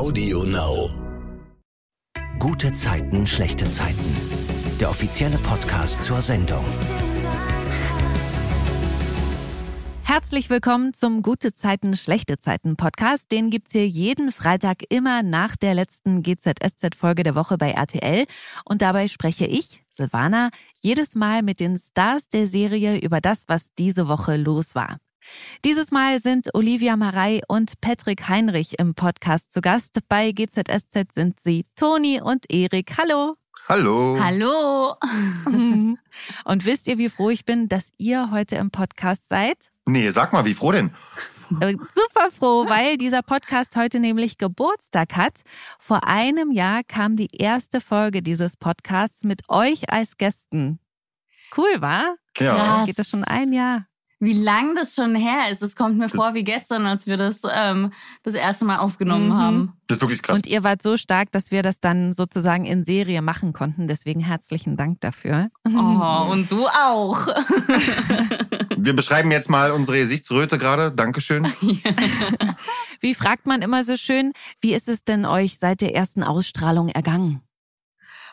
Audio Now. Gute Zeiten, schlechte Zeiten. Der offizielle Podcast zur Sendung. Herzlich willkommen zum Gute Zeiten, schlechte Zeiten Podcast. Den gibt's hier jeden Freitag immer nach der letzten GZSZ-Folge der Woche bei RTL. Und dabei spreche ich, Silvana, jedes Mal mit den Stars der Serie über das, was diese Woche los war. Dieses Mal sind Olivia Marei und Patrick Heinrich im Podcast zu Gast. Bei GZSZ sind sie Toni und Erik. Hallo. Hallo. Hallo. Und wisst ihr, wie froh ich bin, dass ihr heute im Podcast seid? Nee, sag mal, wie froh denn? Äh, Super froh, weil dieser Podcast heute nämlich Geburtstag hat. Vor einem Jahr kam die erste Folge dieses Podcasts mit euch als Gästen. Cool, war? Ja. Krass. Geht das schon ein Jahr? Wie lang das schon her ist. Es kommt mir vor wie gestern, als wir das ähm, das erste Mal aufgenommen Mhm. haben. Das ist wirklich krass. Und ihr wart so stark, dass wir das dann sozusagen in Serie machen konnten. Deswegen herzlichen Dank dafür. Oh, und du auch. Wir beschreiben jetzt mal unsere Gesichtsröte gerade. Dankeschön. Wie fragt man immer so schön, wie ist es denn euch seit der ersten Ausstrahlung ergangen?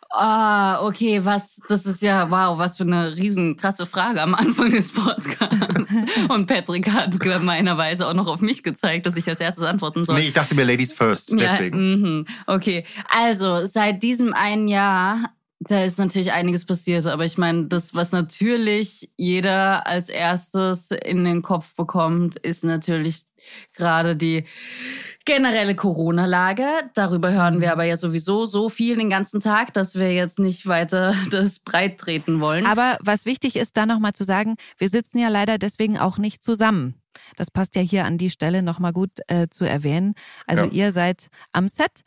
Ah, okay, was, das ist ja, wow, was für eine riesen krasse Frage am Anfang des Podcasts. Und Patrick hat gemeinerweise auch noch auf mich gezeigt, dass ich als erstes antworten soll. Nee, ich dachte mir Ladies first. Deswegen. Ja, mhm. okay. Also, seit diesem einen Jahr, da ist natürlich einiges passiert, aber ich meine, das, was natürlich jeder als erstes in den Kopf bekommt, ist natürlich gerade die generelle Corona-Lage. Darüber hören wir aber ja sowieso so viel den ganzen Tag, dass wir jetzt nicht weiter das breit treten wollen. Aber was wichtig ist, da nochmal zu sagen, wir sitzen ja leider deswegen auch nicht zusammen. Das passt ja hier an die Stelle nochmal gut äh, zu erwähnen. Also Ja. ihr seid am Set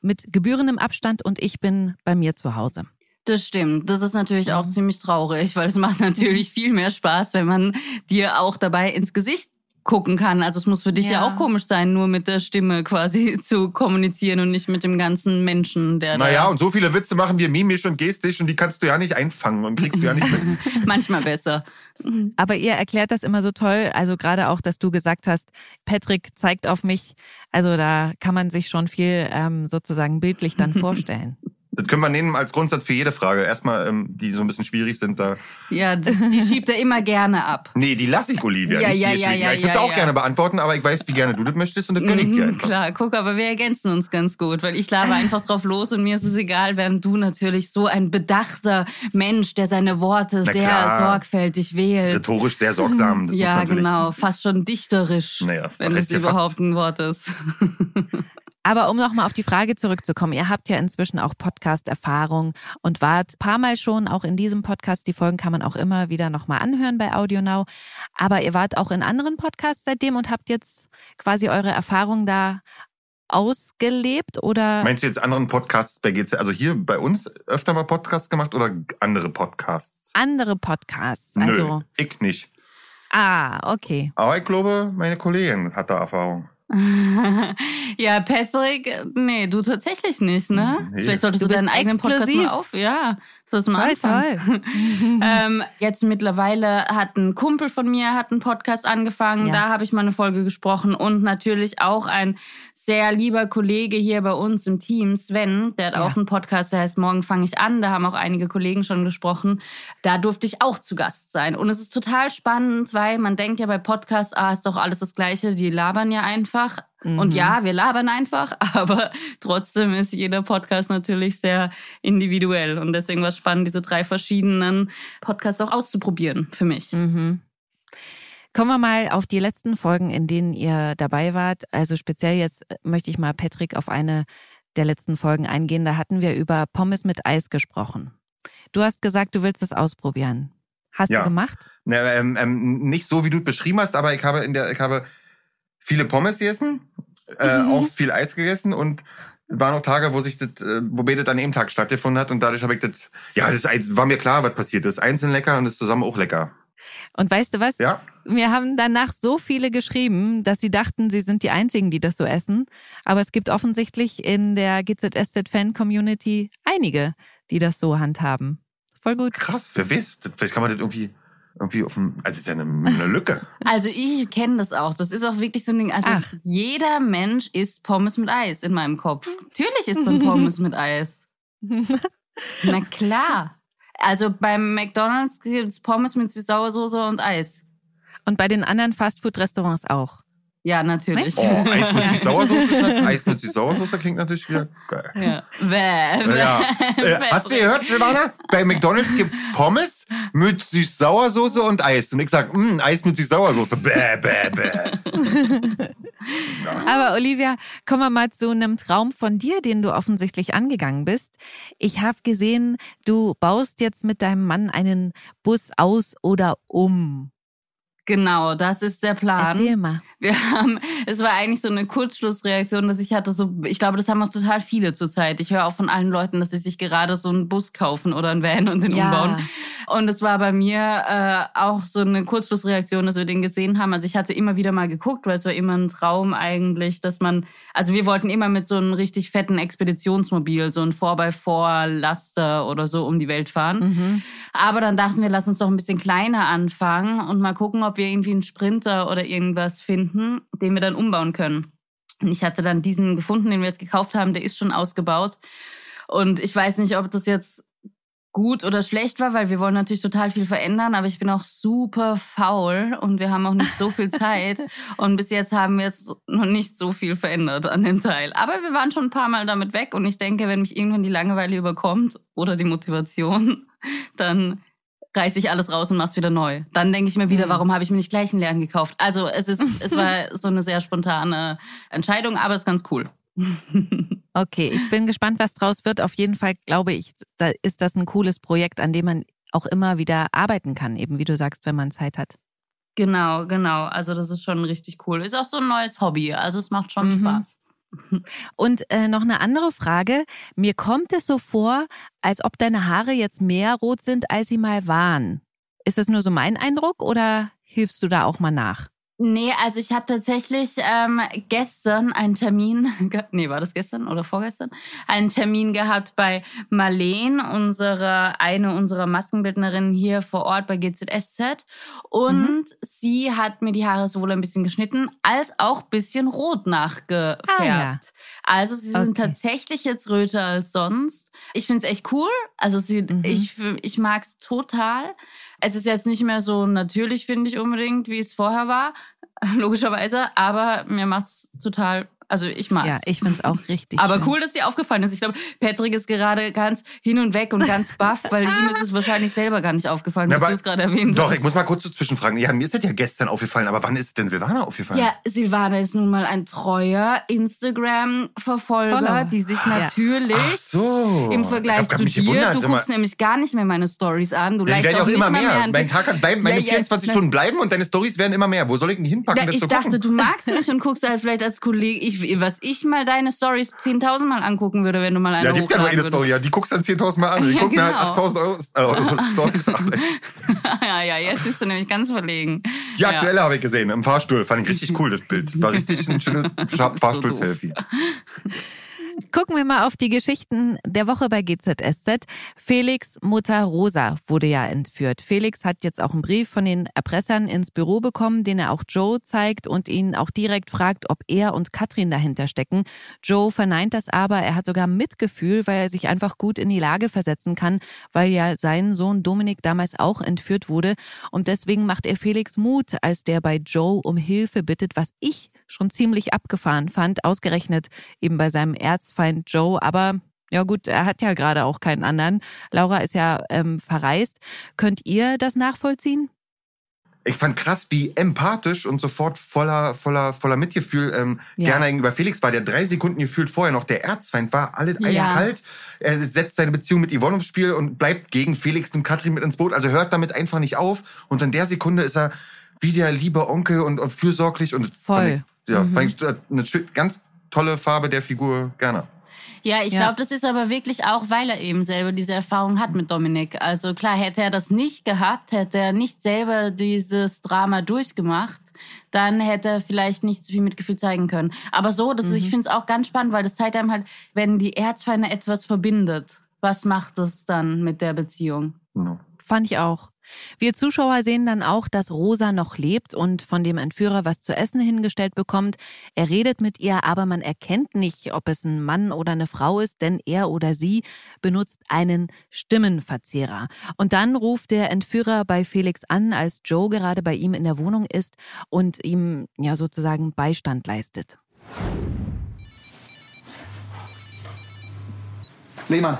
mit gebührendem Abstand und ich bin bei mir zu Hause. Das stimmt. Das ist natürlich auch Mhm. ziemlich traurig, weil es macht natürlich viel mehr Spaß, wenn man dir auch dabei ins Gesicht gucken kann. Also es muss für dich ja, Ja. auch komisch sein, nur mit der Stimme quasi zu kommunizieren und nicht mit dem ganzen Menschen, der Naja, da und so viele Witze machen wir mimisch und gestisch und die kannst du ja nicht einfangen und kriegst du ja nicht mit. manchmal besser. Aber ihr erklärt das immer so toll. Also gerade auch, dass du gesagt hast, Patrick zeigt auf mich. Also da kann man sich schon viel ähm, sozusagen bildlich dann vorstellen. Das können wir nehmen als Grundsatz für jede Frage. Erstmal, ähm, die so ein bisschen schwierig sind da. Ja, das, die schiebt er immer gerne ab. Nee, die lasse ich Olivia. Ja, ja, ja, ja, ich würde sie ja, auch ja. gerne beantworten, aber ich weiß, wie gerne du das möchtest und das gönne ich dir Mhm, einfach. Klar, guck, aber wir ergänzen uns ganz gut, weil ich laber einfach drauf los und mir ist es egal, während du natürlich so ein bedachter Mensch, der seine Worte sehr sorgfältig wählt. Rhetorisch sehr sorgsam. Das ja, genau, fast schon dichterisch, Naja, wenn es überhaupt ein Wort ist. Aber um nochmal auf die Frage zurückzukommen, ihr habt ja inzwischen auch Podcast-Erfahrung und wart paar Mal schon auch in diesem Podcast. Die Folgen kann man auch immer wieder nochmal anhören bei AudioNow. Aber ihr wart auch in anderen Podcasts seitdem und habt jetzt quasi eure Erfahrung da ausgelebt oder? Meinst du jetzt anderen Podcasts bei GC? Also hier bei uns öfter mal Podcasts gemacht oder andere Podcasts? andere Podcasts. Also, Nö, ich nicht. ah, okay. Aber ich glaube, meine Kollegin hat da Erfahrung. ja, Patrick, nee, du tatsächlich nicht, ne? Nee. Vielleicht solltest Du du, deinen eigenen Podcast mal auf. Ja, sollst du mal toll. ähm, jetzt mittlerweile hat ein Kumpel von mir hat einen Podcast angefangen. Ja. Da habe ich mal eine Folge gesprochen und natürlich auch ein sehr lieber Kollege hier bei uns im Team, Sven, der hat Ja. auch einen Podcast, der heißt Morgen fange ich an. Da haben auch einige Kollegen schon gesprochen. Da durfte ich auch zu Gast sein. Und es ist total spannend, weil man denkt ja bei Podcasts, ah, ist doch alles das Gleiche, die labern ja einfach. Und Mhm. ja, wir labern einfach, aber trotzdem ist jeder Podcast natürlich sehr individuell. Und deswegen war es spannend, diese drei verschiedenen Podcasts auch auszuprobieren für mich. Mhm. Kommen wir mal auf die letzten Folgen, in denen ihr dabei wart. Also speziell jetzt äh, möchte ich mal Patrick auf eine der letzten Folgen eingehen. Da hatten wir über Pommes mit Eis gesprochen. Du hast gesagt, du willst es ausprobieren. Hast Ja. du gemacht? Ne, ähm, ähm, nicht so, wie du es beschrieben hast, aber ich habe in der, ich habe viele Pommes gegessen, äh, Mhm. auch viel Eis gegessen und es waren auch Tage, wo sich das, äh, wo beide an dem Tag stattgefunden hat und dadurch habe ich das, ja, das war mir klar, was passiert ist. Einzeln lecker und das zusammen auch lecker. Und weißt du was? Ja, Mir haben danach so viele geschrieben, dass sie dachten, sie sind die Einzigen, die das so essen. Aber es gibt offensichtlich in der GZSZ-Fan-Community einige, die das so handhaben. Voll gut. krass, wer weiß, vielleicht kann man das irgendwie irgendwie auf dem, also ist ja eine, eine Lücke. Also ich kenne das auch. Das ist auch wirklich so ein Ding. Also Ach. jeder Mensch isst Pommes mit Eis in meinem Kopf. Natürlich isst man Pommes mit Eis. Na klar. Also beim McDonalds gibt es Pommes mit Süß-Sauersoße und Eis. Und bei den anderen Fastfood-Restaurants auch. Ja, natürlich. Oh, Eis mit Süß-Sauersoße, ist- Eis mit Süß-Sauersoße klingt natürlich wieder geil. Ja. Bäh, bäh. Ja. Äh, hast du gehört, Silvana? Bei McDonalds gibt's Pommes mit Süß-Sauersoße und Eis. Und ich sag, mh, Eis mit Süß-Sauersoße. Bäh, bäh, bäh. Ja. Aber Olivia, kommen wir mal zu einem Traum von dir, den du offensichtlich angegangen bist. Ich habe gesehen, du baust jetzt mit deinem Mann einen Bus aus oder um. Genau, das ist der Plan. Erzähl mal. Wir haben, es war eigentlich so eine Kurzschlussreaktion, dass ich hatte so, ich glaube, das haben auch total viele zurzeit. Ich höre auch von allen Leuten, dass sie sich gerade so einen Bus kaufen oder einen Van und den umbauen. Und es war bei mir äh, auch so eine Kurzschlussreaktion, dass wir den gesehen haben. Also ich hatte immer wieder mal geguckt, weil es war immer ein Traum eigentlich, dass man, also wir wollten immer mit so einem richtig fetten Expeditionsmobil, so ein 4x4-Laster oder so um die Welt fahren. Mhm. Aber dann dachten wir, lass uns doch ein bisschen kleiner anfangen und mal gucken, ob wir irgendwie einen Sprinter oder irgendwas finden, den wir dann umbauen können. Und ich hatte dann diesen gefunden, den wir jetzt gekauft haben, der ist schon ausgebaut. Und ich weiß nicht, ob das jetzt gut oder schlecht war, weil wir wollen natürlich total viel verändern, aber ich bin auch super faul und wir haben auch nicht so viel Zeit. Und bis jetzt haben wir jetzt noch nicht so viel verändert an dem Teil. Aber wir waren schon ein paar Mal damit weg und ich denke, wenn mich irgendwann die Langeweile überkommt oder die Motivation, dann reiße ich alles raus und mach's wieder neu. Dann denke ich mir wieder, Mhm. warum habe ich mir nicht gleich einen Lern gekauft? Also es ist, es war so eine sehr spontane Entscheidung, aber es ist ganz cool. Okay, ich bin gespannt, was draus wird. Auf jeden Fall glaube ich, da ist das ein cooles Projekt, an dem man auch immer wieder arbeiten kann, eben wie du sagst, wenn man Zeit hat. genau, genau. Also das ist schon richtig cool. Ist auch so ein neues Hobby. Also es macht schon Mhm. Spaß. Und äh, noch eine andere Frage. Mir kommt es so vor, als ob deine Haare jetzt mehr rot sind, als sie mal waren. Ist das nur so mein Eindruck oder hilfst du da auch mal nach? Nee, also ich habe tatsächlich ähm, gestern einen Termin, nee, war das gestern oder vorgestern? Einen Termin gehabt bei Marleen, unsere, eine unserer Maskenbildnerinnen hier vor Ort bei GZSZ. Und sie hat mir die Haare sowohl ein bisschen geschnitten, als auch ein bisschen rot nachgefärbt. Ah, ja. Also sie sind Okay. tatsächlich jetzt röter als sonst. Ich finde es echt cool. Also sie, Mhm. ich, ich mag es total. Es ist jetzt nicht mehr so natürlich, finde ich unbedingt, wie es vorher war, logischerweise. Aber mir macht es total, also ich mag Ja, ich finde es auch richtig aber schön. cool, dass dir aufgefallen ist. Ich glaube, Patrick ist gerade ganz hin und weg und ganz baff, weil ihm ist es wahrscheinlich selber gar nicht aufgefallen, aber- du es gerade erwähnt Doch, hast. ich muss mal kurz dazwischen fragen. Ja, mir ist das ja gestern aufgefallen, aber wann ist denn Silvana aufgefallen? Ja, Silvana ist nun mal ein treuer Instagram-Verfolger, Follower. die sich Ja. natürlich Ach so. im Ich Vergleich zu dir, gewundert, du guckst nämlich gar nicht mehr meine Stories an. Du Ja, die werden ja auch auch immer mehr. mehr. mein Tag hat, bleiben, meine Ja, ja, 24 na- Stunden bleiben und deine Stories werden immer mehr. Wo soll ich denn die hinpacken, Ja, das ich dachte, gucken? du magst mich und guckst halt vielleicht als Kollege, ich, was ich mal deine Stories 10.000 Mal angucken würde, wenn du mal eine Ja, gibt ja nur eine Story. Ja, die guckst du dann 10.000 Mal an. Ich Ja, guck mir halt genau. 8.000 Euro, äh, Euro Stories an. ja, ja, jetzt bist du nämlich ganz verlegen. Die Ja. aktuelle habe ich gesehen, im Fahrstuhl. Fand ich richtig cool, das Bild. War richtig ein schönes Scha- so Fahrstuhl-Selfie. Gucken wir mal auf die Geschichten der Woche bei GZSZ. Felix Mutter Rosa wurde ja entführt. Felix hat jetzt auch einen Brief von den Erpressern ins Büro bekommen, den er auch Joe zeigt und ihn auch direkt fragt, ob er und Katrin dahinter stecken. Joe verneint das aber, er hat sogar Mitgefühl, weil er sich einfach gut in die Lage versetzen kann, weil ja sein Sohn Dominik damals auch entführt wurde. Und deswegen macht er Felix Mut, als der bei Joe um Hilfe bittet, was ich schon ziemlich abgefahren fand, ausgerechnet eben bei seinem Erzfeind Joe. Aber ja gut, er hat ja gerade auch keinen anderen. Laura ist ja ähm, verreist. Könnt ihr das nachvollziehen? Ich fand krass, wie empathisch und sofort voller, voller, voller Mitgefühl ähm, Ja. gerne gegenüber Felix war, der drei Sekunden gefühlt vorher noch der Erzfeind war, alles Ja. eiskalt. Er setzt seine Beziehung mit Yvonne aufs Spiel und bleibt gegen Felix und Katrin mit ins Boot. Also hört damit einfach nicht auf. Und in der Sekunde ist er wie der liebe Onkel und, und fürsorglich und Voll. Ja, Mhm. fand ich äh, eine ganz tolle Farbe der Figur gerne. Ja, ich Ja. glaube, das ist aber wirklich auch, weil er eben selber diese Erfahrung hat mit Dominik. Also klar, hätte er das nicht gehabt, hätte er nicht selber dieses Drama durchgemacht, dann hätte er vielleicht nicht so viel Mitgefühl zeigen können. Aber so, das ist, ich Mhm. finde es auch ganz spannend, weil das zeigt einem halt, wenn die Erzfeinde etwas verbindet, was macht das dann mit der Beziehung? Genau. Fand ich auch. Wir Zuschauer sehen dann auch, dass Rosa noch lebt und von dem Entführer was zu essen hingestellt bekommt. Er redet mit ihr, aber man erkennt nicht, ob es ein Mann oder eine Frau ist, denn er oder sie benutzt einen Stimmenverzehrer. Und dann ruft der Entführer bei Felix an, als Joe gerade bei ihm in der Wohnung ist und ihm ja sozusagen Beistand leistet. Lehmann,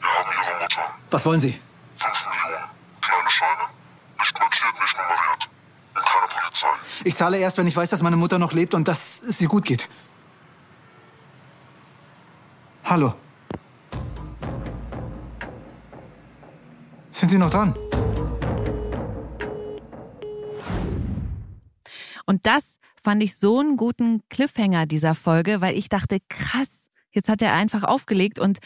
Wir haben Ihre Mutter. was wollen Sie? 5 Millionen. Kleine Scheine. Nicht markiert, nicht nummeriert. Und keine Polizei. Ich zahle erst, wenn ich weiß, dass meine Mutter noch lebt und dass es ihr gut geht. Hallo. Sind Sie noch dran? Und das fand ich so einen guten Cliffhanger dieser Folge, weil ich dachte, krass, jetzt hat er einfach aufgelegt und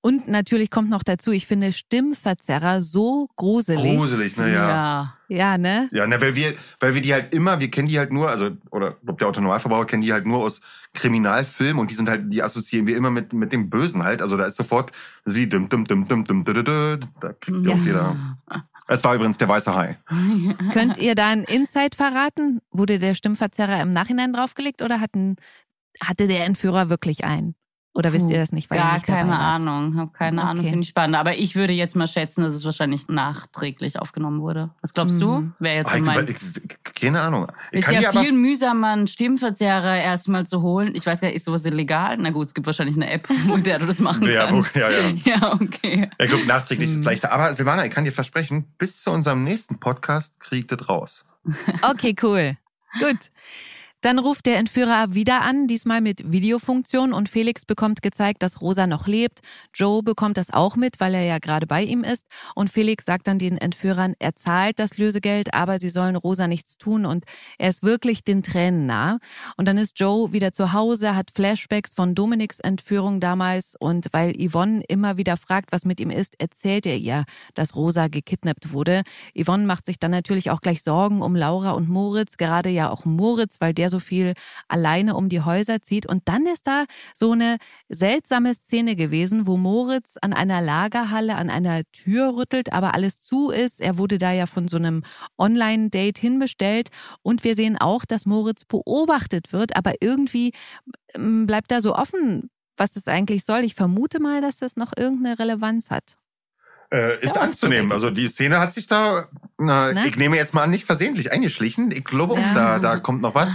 und natürlich kommt noch dazu, ich finde Stimmverzerrer so gruselig. Gruselig, ne, ja. Ja. Ne? Ja, ne, weil wir, weil wir die halt immer, wir kennen die halt nur, also, oder ich glaube, der Autonormalverbraucher kennt die halt nur aus Kriminalfilmen und die sind halt, die assoziieren wir immer mit, mit dem Bösen halt. Also da ist sofort wie dim, dim, dim, dim, dim, dim, dim, da kriegt ja. auch jeder. Es war übrigens der weiße Hai. Könnt ihr da ein Insight verraten? Wurde der Stimmverzerrer im Nachhinein draufgelegt oder hatten, hatte der Entführer wirklich einen? Oder wisst ihr das nicht? Weil ihr Gar nicht keine wart? Ahnung. Habe keine Ahnung, Okay. finde ich spannend. Aber ich würde jetzt mal schätzen, dass es wahrscheinlich nachträglich aufgenommen wurde. Was glaubst Mhm. du? Wäre jetzt ich, mein. ich, keine Ahnung. Ich Ist ja viel mühsamer, einen Stimmverzerrer erstmal zu holen. Ich weiß gar nicht, ist sowas illegal? Na gut, es gibt wahrscheinlich eine App, mit der du das machen Ja, wo- kannst. ja, ja. ja, okay. ich glaube, nachträglich ist Mhm. es leichter. Aber Silvana, ich kann dir versprechen, bis zu unserem nächsten Podcast kriegt das raus. Okay, cool. Gut. Dann ruft der Entführer wieder an, diesmal mit Videofunktion und Felix bekommt gezeigt, dass Rosa noch lebt. Joe bekommt das auch mit, weil er ja gerade bei ihm ist. Und Felix sagt dann den Entführern, er zahlt das Lösegeld, aber sie sollen Rosa nichts tun und er ist wirklich den Tränen nah. Und dann ist Joe wieder zu Hause, hat Flashbacks von Dominiks Entführung damals und weil Yvonne immer wieder fragt, was mit ihm ist, erzählt er ihr, dass Rosa gekidnappt wurde. Yvonne macht sich dann natürlich auch gleich Sorgen um Laura und Moritz, gerade ja auch Moritz, weil der so viel alleine um die Häuser zieht. Und dann ist da so eine seltsame Szene gewesen, wo Moritz an einer Lagerhalle an einer Tür rüttelt, aber alles zu ist. Er wurde da ja von so einem Online-Date hinbestellt. Und wir sehen auch, dass Moritz beobachtet wird, aber irgendwie ähm, bleibt da so offen, was es eigentlich soll. Ich vermute mal, dass das noch irgendeine Relevanz hat. Äh, Ist ja anzunehmen. so, Also die Szene hat sich da, na, Ne? ich nehme jetzt mal an, nicht versehentlich eingeschlichen. Ich glaube, Ja. da, da kommt noch was.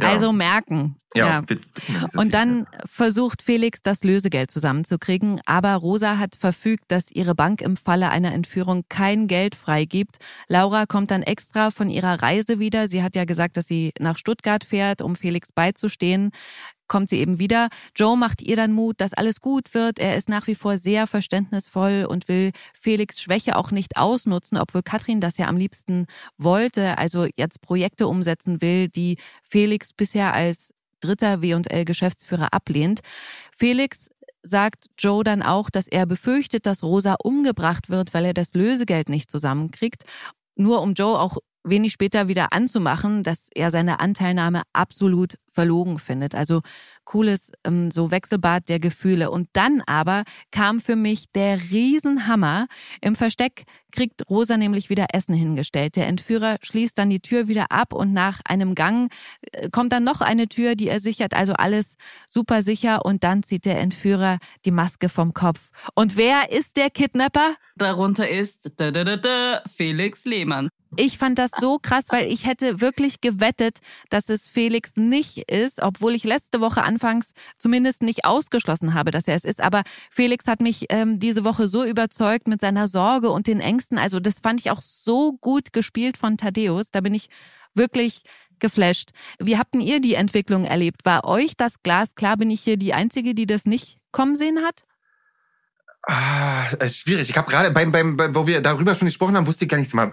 Ja. Also merken. ja, so Und dann versucht Felix, das Lösegeld zusammenzukriegen, aber Rosa hat verfügt, dass ihre Bank im Falle einer Entführung kein Geld freigibt. Laura kommt dann extra von ihrer Reise wieder. Sie hat ja gesagt, dass sie nach Stuttgart fährt, um Felix beizustehen. Kommt sie eben wieder. Joe macht ihr dann Mut, dass alles gut wird. Er ist nach wie vor sehr verständnisvoll und will Felix Schwäche auch nicht ausnutzen, obwohl Katrin das ja am liebsten wollte, also jetzt Projekte umsetzen will, die Felix bisher als dritter W&L-Geschäftsführer ablehnt. Felix sagt Joe dann auch, dass er befürchtet, dass Rosa umgebracht wird, weil er das Lösegeld nicht zusammenkriegt. Nur um Joe auch wenig später wieder anzumachen, dass er seine Anteilnahme absolut verlogen findet. Also cooles ähm, so Wechselbad der Gefühle. Und dann aber kam für mich der Riesenhammer. Im Versteck kriegt Rosa nämlich wieder Essen hingestellt. Der Entführer schließt dann die Tür wieder ab und nach einem Gang äh, kommt dann noch eine Tür, die er sichert. Also alles super sicher. Und dann zieht der Entführer die Maske vom Kopf. Und wer ist der Kidnapper? Darunter ist da, da, da, Felix Lehmann. Ich fand das so krass, weil ich hätte wirklich gewettet, dass es Felix nicht ist, obwohl ich letzte Woche anfangs zumindest nicht ausgeschlossen habe, dass er es ist. Aber Felix hat mich ähm, diese Woche so überzeugt mit seiner Sorge und den Ängsten. Also das fand ich auch so gut gespielt von Thaddeus. Da bin ich wirklich geflasht. Wie habt denn ihr die Entwicklung erlebt? War euch das Glas klar? Bin ich hier die Einzige, die das nicht kommen sehen hat? Ah, schwierig. Ich habe gerade beim, beim, beim, wo wir darüber schon gesprochen haben, wusste ich gar nicht mal,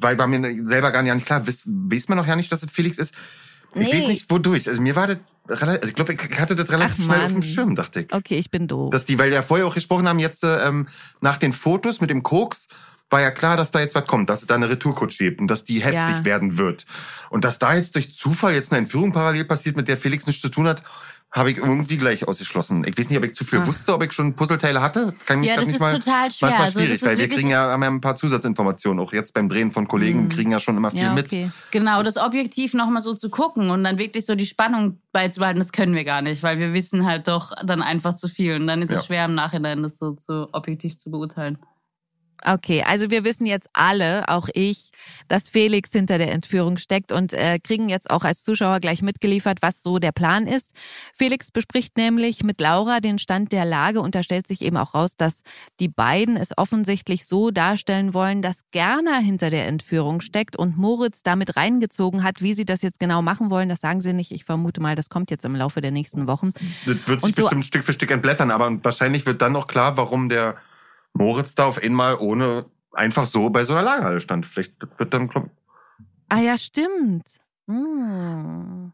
weil war mir selber gar nicht klar, weiß, weiß man noch ja nicht, dass es Felix ist. Ich Nee. weiß nicht, wodurch. Also mir war das relativ, also ich glaube, ich hatte das relativ Ach, schnell auf Mann. dem Schirm, dachte ich. Okay, ich bin doof. Dass die, weil wir ja vorher auch gesprochen haben, jetzt äh, ähm, nach den Fotos mit dem Koks, war ja klar, dass da jetzt was kommt, dass es da eine Retourkutsche gibt und dass die heftig Ja. werden wird. Und dass da jetzt durch Zufall jetzt eine Entführung parallel passiert, mit der Felix nichts zu tun hat, habe ich irgendwie gleich ausgeschlossen. Ich weiß nicht, ob ich zu viel Ach. wusste, ob ich schon Puzzleteile hatte. Kann mich Ja, das nicht ist mal. total schwer. Manchmal Also, schwierig, ist weil wir kriegen ja, haben ja ein paar Zusatzinformationen. Auch jetzt beim Drehen von Kollegen Mhm. kriegen ja schon immer viel Ja, mit. okay. Genau, das Objektiv nochmal so zu gucken und dann wirklich so die Spannung beizubehalten, das können wir gar nicht, weil wir wissen halt doch dann einfach zu viel. Und dann ist Ja. es schwer im Nachhinein, das so zu objektiv zu beurteilen. Okay, also wir wissen jetzt alle, auch ich, dass Felix hinter der Entführung steckt und äh, kriegen jetzt auch als Zuschauer gleich mitgeliefert, was so der Plan ist. Felix bespricht nämlich mit Laura den Stand der Lage und da stellt sich eben auch raus, dass die beiden es offensichtlich so darstellen wollen, dass Gerner hinter der Entführung steckt und Moritz damit reingezogen hat. Wie sie das jetzt genau machen wollen, das sagen sie nicht. Ich vermute mal, das kommt jetzt im Laufe der nächsten Wochen. Das wird sich so- bestimmt Stück für Stück entblättern, aber wahrscheinlich wird dann auch klar, warum der Moritz da auf einmal ohne einfach so bei so einer Lagerhalle stand. Vielleicht wird dann glaub, Ah ja, stimmt. Hm.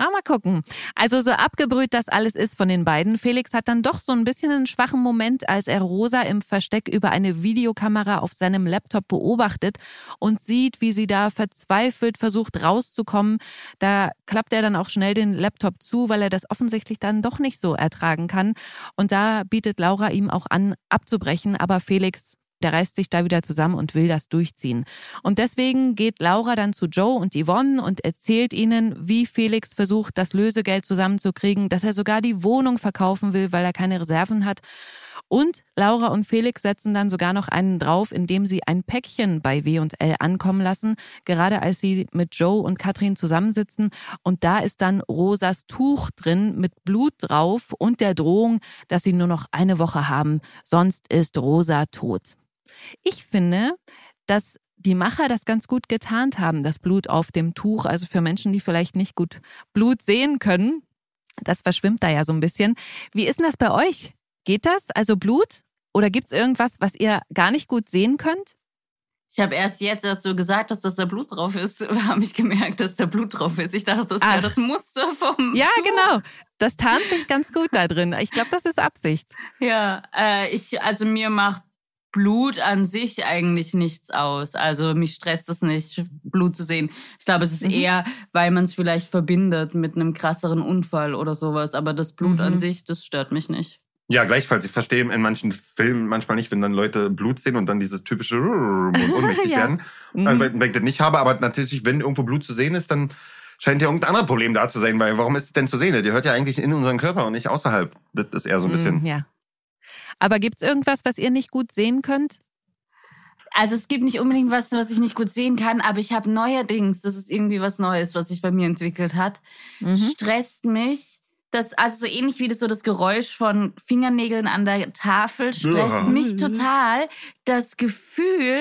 Ah, mal gucken. Also so abgebrüht das alles ist von den beiden. Felix hat dann doch so ein bisschen einen schwachen Moment, als er Rosa im Versteck über eine Videokamera auf seinem Laptop beobachtet und sieht, wie sie da verzweifelt versucht rauszukommen. Da klappt er dann auch schnell den Laptop zu, weil er das offensichtlich dann doch nicht so ertragen kann. Und da bietet Laura ihm auch an, abzubrechen. Aber Felix, der reißt sich da wieder zusammen und will das durchziehen. Und deswegen geht Laura dann zu Joe und Yvonne und erzählt ihnen, wie Felix versucht, das Lösegeld zusammenzukriegen, dass er sogar die Wohnung verkaufen will, weil er keine Reserven hat. Und Laura und Felix setzen dann sogar noch einen drauf, indem sie ein Päckchen bei W&L ankommen lassen, gerade als sie mit Joe und Katrin zusammensitzen. Und da ist dann Rosas Tuch drin mit Blut drauf und der Drohung, dass sie nur noch eine Woche haben, sonst ist Rosa tot. Ich finde, dass die Macher das ganz gut getarnt haben, das Blut auf dem Tuch. Also für Menschen, die vielleicht nicht gut Blut sehen können. Das verschwimmt da ja so ein bisschen. Wie ist denn das bei euch? Geht das? Also Blut? Oder gibt's irgendwas, was ihr gar nicht gut sehen könnt? Ich habe erst jetzt, als du gesagt hast, dass da Blut drauf ist, habe ich gemerkt, dass da Blut drauf ist. Ich dachte, das wäre das Muster vom Ja, Tuch. genau. Das tarnt sich ganz gut da drin. Ich glaube, das ist Absicht. Ja, äh, ich, also mir macht Blut an sich eigentlich nichts aus. Also mich stresst es nicht, Blut zu sehen. Ich glaube, es ist Mhm. eher, weil man es vielleicht verbindet mit einem krasseren Unfall oder sowas. Aber das Blut Mhm. an sich, das stört mich nicht. Ja, gleichfalls. Ich verstehe in manchen Filmen manchmal nicht, wenn dann Leute Blut sehen und dann dieses typische und ohnmächtig Ja. werden. Mhm. Also, weil weil ich das nicht habe, aber natürlich, wenn irgendwo Blut zu sehen ist, dann scheint ja irgendein anderes Problem da zu sein, weil warum ist es denn zu sehen? Der hört ja eigentlich in unseren Körper und nicht außerhalb. Das ist eher so ein bisschen. Mm, Ja. Aber gibt's irgendwas, was ihr nicht gut sehen könnt? Also es gibt nicht unbedingt was, was ich nicht gut sehen kann, aber ich habe neuerdings, das ist irgendwie was Neues, was sich bei mir entwickelt hat, Mhm. stresst mich. Das, also so ähnlich wie das so das Geräusch von Fingernägeln an der Tafel stresst Ja. mich total das Gefühl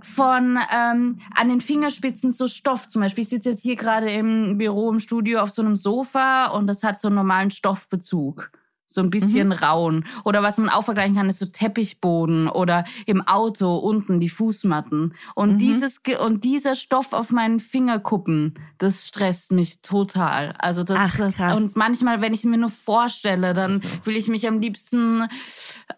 von ähm, an den Fingerspitzen so Stoff. Zum Beispiel, ich sitze jetzt hier gerade im Büro, im Studio auf so einem Sofa und das hat so einen normalen Stoffbezug. So ein bisschen rauen. Oder was man auch vergleichen kann, ist so Teppichboden oder im Auto unten die Fußmatten. Und Mhm. dieses und dieser Stoff auf meinen Fingerkuppen, das stresst mich total. Also das, Ach, das krass. und manchmal, wenn ich es mir nur vorstelle, dann will ich mich am liebsten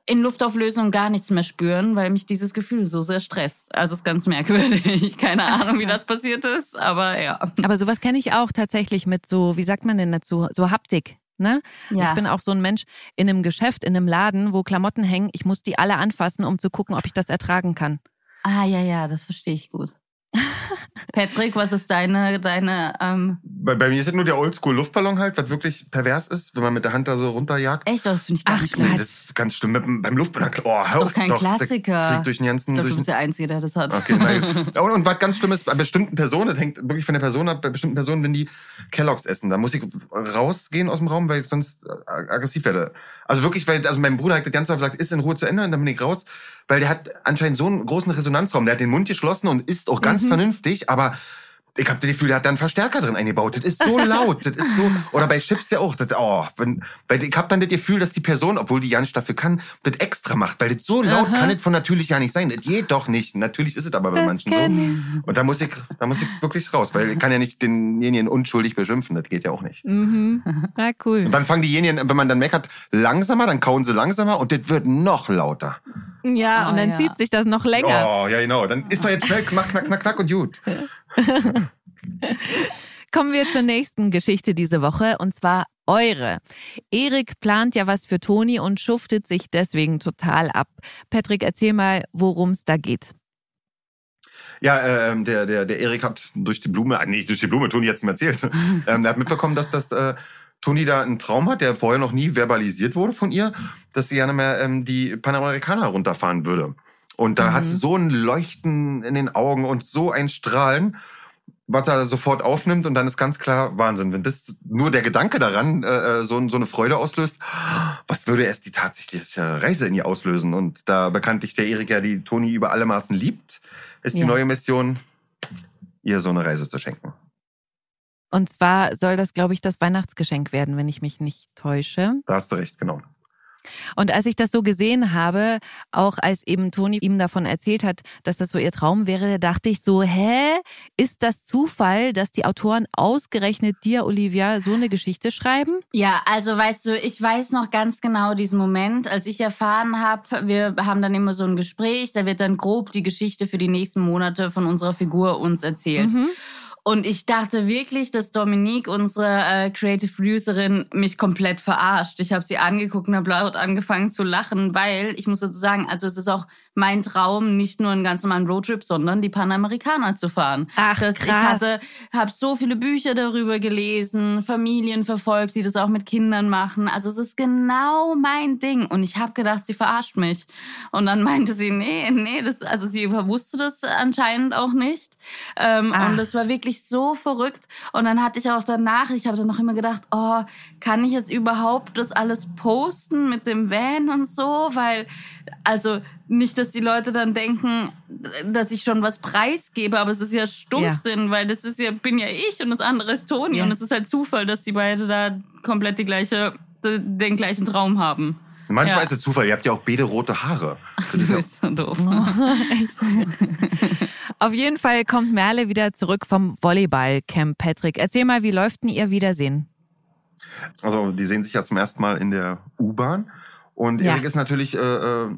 in Luftauflösung gar nichts mehr spüren, weil mich dieses Gefühl so sehr stresst. Also es ist ganz merkwürdig. Keine Ach, Ahnung, wie das passiert ist, aber ja. Aber sowas kenne ich auch tatsächlich mit so, wie sagt man denn dazu, so Haptik. Ne? ja. Ich bin auch so ein Mensch in einem Geschäft, in einem Laden, wo Klamotten hängen. Ich muss die alle anfassen, um zu gucken, ob ich das ertragen kann. Ah, ja, ja, das verstehe ich gut. Patrick, was ist deine, deine, ähm, Bei, bei mir ist es nur der Oldschool-Luftballon halt, was wirklich pervers ist, wenn man mit der Hand da so runterjagt. echt, das finde ich gar Ach, nicht schlecht. Das ist ganz schlimm. Mit, beim Luftballon, oh, hör doch auf, kein der Klassiker. Fliegt durch den ganzen, Ich glaube, durch du bist der Einzige, der das hat. Okay, nein. Und, und was ganz schlimm ist, bei bestimmten Personen, das hängt wirklich von der Person ab, bei bestimmten Personen, wenn die Kelloggs essen, da muss ich rausgehen aus dem Raum, weil ich sonst äh, aggressiv werde. Also wirklich, weil, also mein Bruder hat das ganz oft gesagt, ist in Ruhe zu Ende und dann bin ich raus, weil der hat anscheinend so einen großen Resonanzraum, der hat den Mund geschlossen und isst auch ganz Mhm. vernünftig, aber ich habe das Gefühl, der hat da einen Verstärker drin eingebaut. Das ist so laut. Das ist so, oder bei Chips ja auch. Das, oh, wenn, weil ich habe dann das Gefühl, dass die Person, obwohl die ganz dafür kann, das extra macht. Weil das so laut Aha. kann das von natürlich ja nicht sein. Das geht doch nicht. Natürlich ist es aber bei Das manchen so. kenn Und da muss ich, da muss ich wirklich raus, weil ich kann ja nicht denjenigen unschuldig beschimpfen. Das geht ja auch nicht. Mhm. Na cool. Und dann fangen diejenigen, wenn man dann meckert, langsamer, dann kauen sie langsamer und das wird noch lauter. Ja, Oh, und dann ja. zieht sich das noch länger. Oh, ja genau. Dann ist doch jetzt schnell, knack, knack, knack, knack und gut. Kommen wir zur nächsten Geschichte diese Woche und zwar eure. Erik plant ja was für Toni und schuftet sich deswegen total ab. Patrick, erzähl mal, worum es da geht. Ja, ähm, der, der, der Erik hat durch die Blume, äh, nicht durch die Blume, Toni hat es ihm erzählt, ähm, der hat mitbekommen, dass das äh, Toni da einen Traum hat, der vorher noch nie verbalisiert wurde von ihr, dass sie gerne mehr ähm, die Panamerikaner runterfahren würde. Und da Mhm. hat sie so ein Leuchten in den Augen und so ein Strahlen, was er sofort aufnimmt und dann ist ganz klar Wahnsinn. Wenn das nur der Gedanke daran äh, so, so eine Freude auslöst, was würde erst die tatsächliche Reise in ihr auslösen? Und da bekanntlich der Erik ja die Toni über alle Maßen liebt, ist die Ja. neue Mission, ihr so eine Reise zu schenken. Und zwar soll das, glaube ich, das Weihnachtsgeschenk werden, wenn ich mich nicht täusche. Da hast du recht, genau. Und als ich das so gesehen habe, auch als eben Toni ihm davon erzählt hat, dass das so ihr Traum wäre, dachte ich so, hä, ist das Zufall, dass die Autoren ausgerechnet dir, Olivia, so eine Geschichte schreiben? Ja, also weißt du, ich weiß noch ganz genau diesen Moment, als ich erfahren habe, wir haben dann immer so ein Gespräch, da wird dann grob die Geschichte für die nächsten Monate von unserer Figur uns erzählt. Mhm. Und ich dachte wirklich, dass Dominique, unsere äh, Creative Producerin, mich komplett verarscht. Ich habe sie angeguckt und habe laut angefangen zu lachen, weil ich muss dazu sagen, also es ist auch mein Traum, nicht nur einen ganz normalen Roadtrip, sondern die Panamerikaner zu fahren. Ach, Das, krass. Ich hatte, habe so viele Bücher darüber gelesen, Familien verfolgt, die das auch mit Kindern machen. Also es ist genau mein Ding. Und ich habe gedacht, sie verarscht mich. Und dann meinte sie, nee, nee, das, also sie wusste das anscheinend auch nicht. Ähm, und das war wirklich so verrückt. Und dann hatte ich auch danach, ich habe dann noch immer gedacht, oh, kann ich jetzt überhaupt das alles posten mit dem Van und so? Weil, also nicht, dass die Leute dann denken, dass ich schon was preisgebe, aber es ist ja Stumpfsinn, weil das ist ja, bin ja ich und das andere ist Toni. Ja. Und es ist halt Zufall, dass die beide da komplett die gleiche, den gleichen Traum haben. Manchmal Ja. ist es Zufall, ihr habt ja auch beide rote Haare. Du bist so doof. Auf jeden Fall kommt Merle wieder zurück vom Volleyball-Camp, Patrick. Erzähl mal, wie läuft denn ihr Wiedersehen? Also die sehen sich ja zum ersten Mal in der U-Bahn. Und Ja. Erik ist natürlich äh, äh,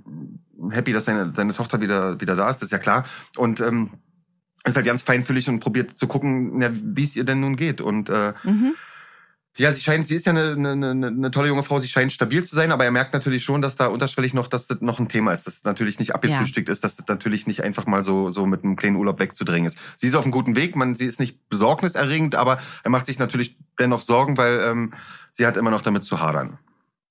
happy, dass seine, seine Tochter wieder, wieder da ist, das ist ja klar. Und ähm, ist halt ganz feinfühlig und probiert zu gucken, wie es ihr denn nun geht. Und äh, Mhm. Ja, sie scheint, sie ist ja eine, eine, eine, eine tolle junge Frau, sie scheint stabil zu sein, aber er merkt natürlich schon, dass da unterschwellig noch, dass das noch ein Thema ist, dass das natürlich nicht abgefrühstückt ist, dass das natürlich nicht einfach mal so, so mit einem kleinen Urlaub wegzudringen ist. Sie ist auf einem guten Weg, man, sie ist nicht besorgniserregend, aber er macht sich natürlich dennoch Sorgen, weil ähm, sie hat immer noch damit zu hadern.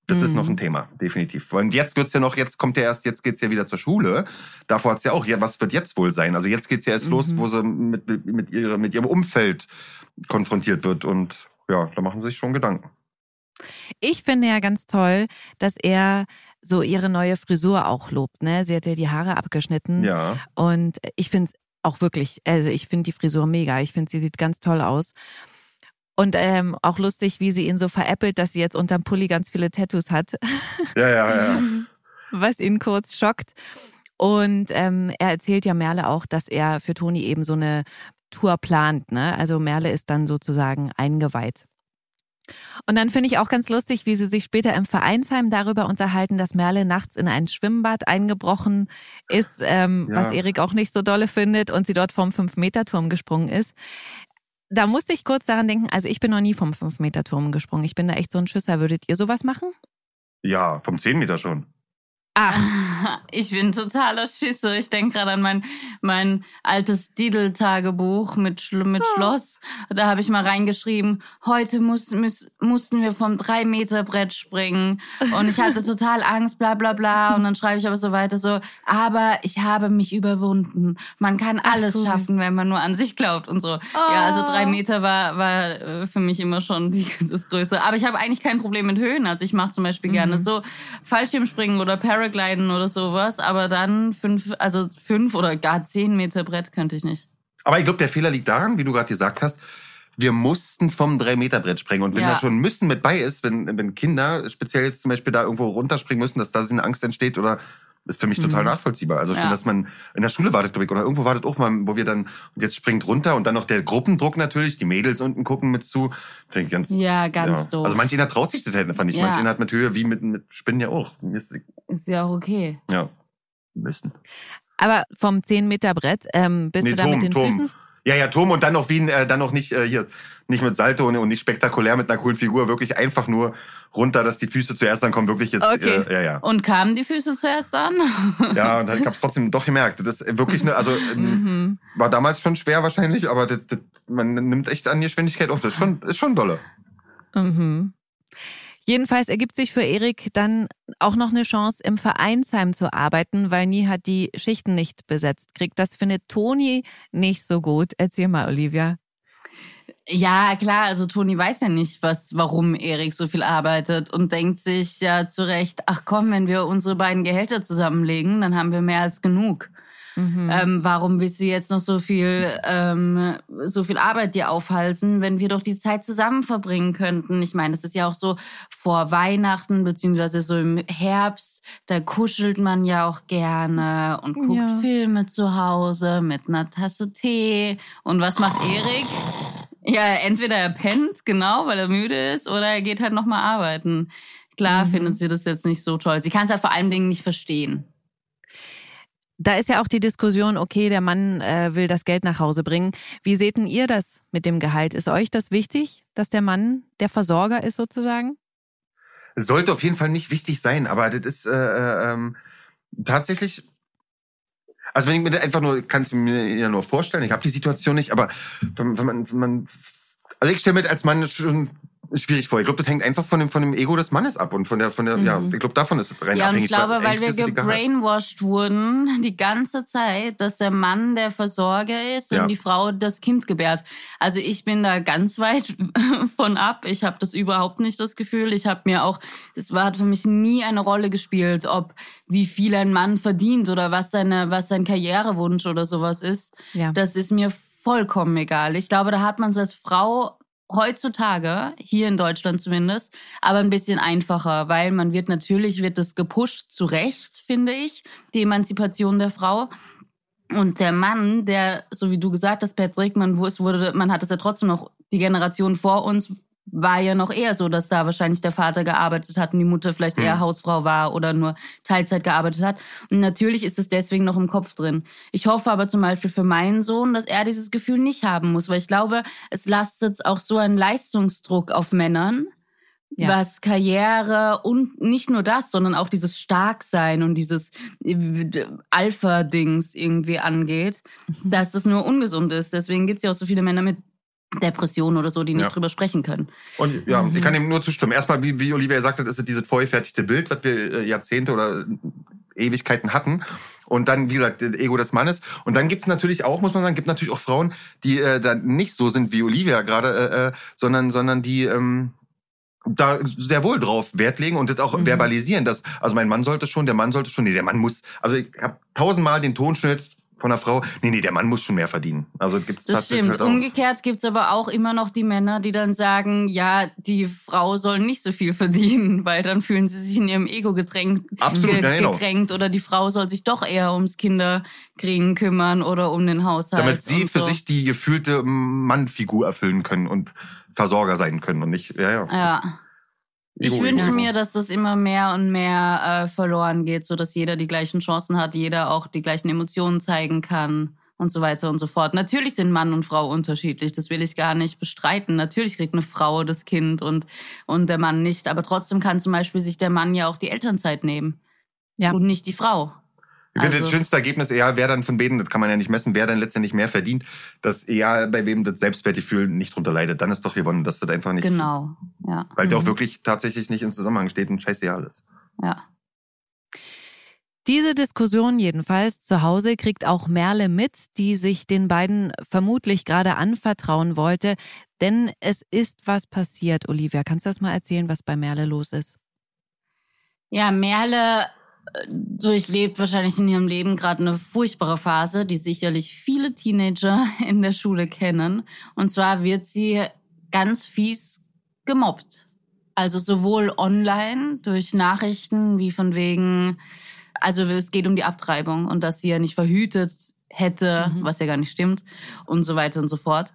Das ist Mhm. noch ein Thema, definitiv. Und jetzt wird's ja noch, jetzt kommt ja erst, jetzt geht's ja wieder zur Schule. Davor hat's ja auch, ja, was wird jetzt wohl sein? Also jetzt geht's ja erst Mhm. los, wo sie mit, mit, mit, ihrer, mit ihrem Umfeld konfrontiert wird. Und ja, da machen sie sich schon Gedanken. Ich finde ja ganz toll, dass er so ihre neue Frisur auch lobt. Ne? Sie hat ja die Haare abgeschnitten. Ja. Und ich finde es auch wirklich, also ich finde die Frisur mega. Ich finde, sie sieht ganz toll aus. Und ähm, auch lustig, wie sie ihn so veräppelt, dass sie jetzt unterm Pulli ganz viele Tattoos hat, Ja, ja, ja. was ihn kurz schockt. Und ähm, er erzählt ja Merle auch, dass er für Toni eben so eine Tour plant. Ne? Also Merle ist dann sozusagen eingeweiht. Und dann finde ich auch ganz lustig, wie sie sich später im Vereinsheim darüber unterhalten, dass Merle nachts in ein Schwimmbad eingebrochen ist, ähm, Ja. was Erik auch nicht so dolle findet und sie dort vom Fünf-Meter-Turm gesprungen ist. Da musste ich kurz daran denken, also ich bin noch nie vom Fünf-Meter-Turm gesprungen. Ich bin da echt so ein Schisser. Würdet ihr sowas machen? Ja, vom 10 Meter schon. Ach, Ich bin totaler Schisser. Ich denke gerade an mein, mein altes Didel-Tagebuch mit, Schlo mit Schloss. Da habe ich mal reingeschrieben, heute muss, muss, mussten wir vom Drei-Meter-Brett springen. Und ich hatte total Angst, bla bla bla. Und dann schreibe ich aber so weiter so, aber ich habe mich überwunden. Man kann Ach, alles cool. schaffen, wenn man nur an sich glaubt und so. Ja, also drei Meter war, war äh, für mich immer schon die, das Größte. Aber ich habe eigentlich kein Problem mit Höhen. Also ich mache zum Beispiel Mhm. gerne so Fallschirmspringen oder Paragliden oder sowas. Aber dann fünf, also fünf oder gar zehn Meter Brett könnte ich nicht. Aber ich glaube, der Fehler liegt daran, wie du gerade gesagt hast, wir mussten vom 3-Meter-Brett springen. Und wenn Ja. da schon müssen mit bei ist, wenn, wenn Kinder speziell jetzt zum Beispiel da irgendwo runterspringen müssen, dass da eine Angst entsteht oder ist für mich total Mhm. nachvollziehbar. Also schon, Ja. dass man in der Schule wartet, glaube ich, oder irgendwo wartet auch mal, wo wir dann, und jetzt springt runter und dann noch der Gruppendruck natürlich, die Mädels unten gucken mit zu. Finde ich ganz, Ja, ganz doof. Also manch einer traut sich das halt einfach nicht. Ja. Manch einer hat mit Höhe wie mit, mit Spinnen ja auch. Ist- Ist ja auch okay. Ja, müssen. aber vom 10-Meter-Brett, ähm, bist Nee, du da Turm, mit den Turm. Füßen? Ja, ja, Turm und dann noch Wien, äh, dann noch nicht äh, hier, nicht mit Salto und, und nicht spektakulär mit einer coolen Figur, wirklich einfach nur runter, dass die Füße zuerst dann kommen, wirklich jetzt. Okay. Äh, ja, ja. Und kamen die Füße zuerst an? Ja, und ich habe es trotzdem doch gemerkt. Das ist wirklich eine, also äh, Mhm. war damals schon schwer wahrscheinlich, aber das, das, man nimmt echt an Geschwindigkeit auf. Das ist schon, ist schon dolle. Mhm. Jedenfalls ergibt sich für Erik dann auch noch eine Chance, im Vereinsheim zu arbeiten, weil Nie hat die Schichten nicht besetzt kriegt. Das findet Toni nicht so gut. Erzähl mal, Olivia. Ja, klar, also Toni weiß ja nicht, was, warum Erik so viel arbeitet und denkt sich ja zu Recht, ach komm, wenn wir unsere beiden Gehälter zusammenlegen, dann haben wir mehr als genug. Mhm. Ähm, warum willst du jetzt noch so viel, ähm, so viel Arbeit dir aufhalsen, wenn wir doch die Zeit zusammen verbringen könnten? Ich meine, es ist ja auch so vor Weihnachten beziehungsweise so im Herbst, da kuschelt man ja auch gerne und guckt Ja. Filme zu Hause mit einer Tasse Tee. Und was macht Erik? Ja, entweder er pennt, genau, weil er müde ist, oder er geht halt nochmal arbeiten. Klar Mhm. findet sie das jetzt nicht so toll. Sie kann es halt vor allen Dingen nicht verstehen. Da ist ja auch die Diskussion, okay, der Mann äh, will das Geld nach Hause bringen. Wie seht denn ihr das mit dem Gehalt? Ist euch das wichtig, dass der Mann der Versorger ist sozusagen? Sollte auf jeden Fall nicht wichtig sein, aber das ist äh, äh, ähm, tatsächlich. Also wenn ich mir das einfach nur, kann es mir ja nur vorstellen, ich habe die Situation nicht, aber wenn, wenn man, wenn man also ich stelle mir als Mann schon schwierig vor. Ich glaube, das hängt einfach von dem, von dem Ego des Mannes ab und von der, von der, Mhm. ja, ich glaube, davon ist es rein Ja, und abhängig. ich glaube, weil wir gebrainwashed wurden die ganze Zeit, dass der Mann der Versorger ist und Ja. die Frau das Kind gebärt. Also ich bin da ganz weit von ab. Ich habe das überhaupt nicht das Gefühl. Ich habe mir auch, es war hat für mich nie eine Rolle gespielt, ob wie viel ein Mann verdient oder was seine, was sein Karrierewunsch oder sowas ist. Ja. Das ist mir vollkommen egal. Ich glaube, da hat man es als Frau heutzutage, hier in Deutschland zumindest, aber ein bisschen einfacher, weil man wird natürlich, wird das gepusht, zu Recht, finde ich, die Emanzipation der Frau. Und der Mann, der, so wie du gesagt hast, Patrick, man wus- wurde, man hat es ja trotzdem noch, die Generation vor uns war ja noch eher so, dass da wahrscheinlich der Vater gearbeitet hat und die Mutter vielleicht eher Hm. Hausfrau war oder nur Teilzeit gearbeitet hat. Und natürlich ist es deswegen noch im Kopf drin. Ich hoffe aber zum Beispiel für meinen Sohn, dass er dieses Gefühl nicht haben muss, weil ich glaube, es lastet auch so einen Leistungsdruck auf Männern, Ja. was Karriere und nicht nur das, sondern auch dieses Starksein und dieses äh, Alpha-Dings irgendwie angeht, Mhm. dass das nur ungesund ist. Deswegen gibt es ja auch so viele Männer mit Depressionen oder so, die nicht Ja. drüber sprechen können. Und ja, Mhm. ich kann ihm nur zustimmen. Erstmal, wie, wie Olivia gesagt hat, ist es dieses vorgefertigte Bild, was wir äh, Jahrzehnte oder Ewigkeiten hatten. Und dann, wie gesagt, das Ego des Mannes. Und dann gibt's natürlich auch, muss man sagen, gibt natürlich auch Frauen, die äh, da nicht so sind wie Olivia gerade, äh, äh, sondern, sondern die ähm, da sehr wohl drauf Wert legen und das auch Mhm. verbalisieren. Dass, also mein Mann sollte schon, der Mann sollte schon, nee, der Mann muss. Also ich habe tausendmal den Tonschnitt von einer Frau, nee, nee, der Mann muss schon mehr verdienen. Also gibt's Das stimmt. halt. Umgekehrt gibt's aber auch immer noch die Männer, die dann sagen, ja, die Frau soll nicht so viel verdienen, weil dann fühlen sie sich in ihrem Ego gedrängt, Absolut, ge ja, genau. gekränkt oder die Frau soll sich doch eher ums Kinderkriegen kümmern oder um den Haushalt. damit sie für so. sich die gefühlte Mannfigur erfüllen können und Versorger sein können und nicht, ja, ja. Ja. Ich Ego, wünsche Ego. mir, dass das immer mehr und mehr äh, verloren geht, so dass jeder die gleichen Chancen hat, jeder auch die gleichen Emotionen zeigen kann und so weiter und so fort. Natürlich sind Mann und Frau unterschiedlich, das will ich gar nicht bestreiten. Natürlich kriegt eine Frau das Kind und, und der Mann nicht, aber trotzdem kann zum Beispiel sich der Mann ja auch die Elternzeit nehmen Ja. und nicht die Frau. Ich finde Also- das schönste Ergebnis, egal wer dann von beiden, das kann man ja nicht messen, wer dann letztendlich mehr verdient, dass egal bei wem das Selbstwertgefühl nicht drunter leidet, dann ist doch gewonnen, dass das einfach nicht, Genau, ja. weil der auch Mhm. wirklich tatsächlich nicht im Zusammenhang steht und scheißegal ist. Ja. Diese Diskussion jedenfalls zu Hause kriegt auch Merle mit, die sich den beiden vermutlich gerade anvertrauen wollte. Denn es ist was passiert, Olivia. Kannst du das mal erzählen, was bei Merle los ist? Ja, Merle durchlebt wahrscheinlich in ihrem Leben gerade eine furchtbare Phase, die sicherlich viele Teenager in der Schule kennen. Und zwar wird sie ganz fies gemobbt. Also sowohl online durch Nachrichten wie von wegen, also es geht um die Abtreibung und dass sie ja nicht verhütet hätte, Mhm. was ja gar nicht stimmt und so weiter und so fort.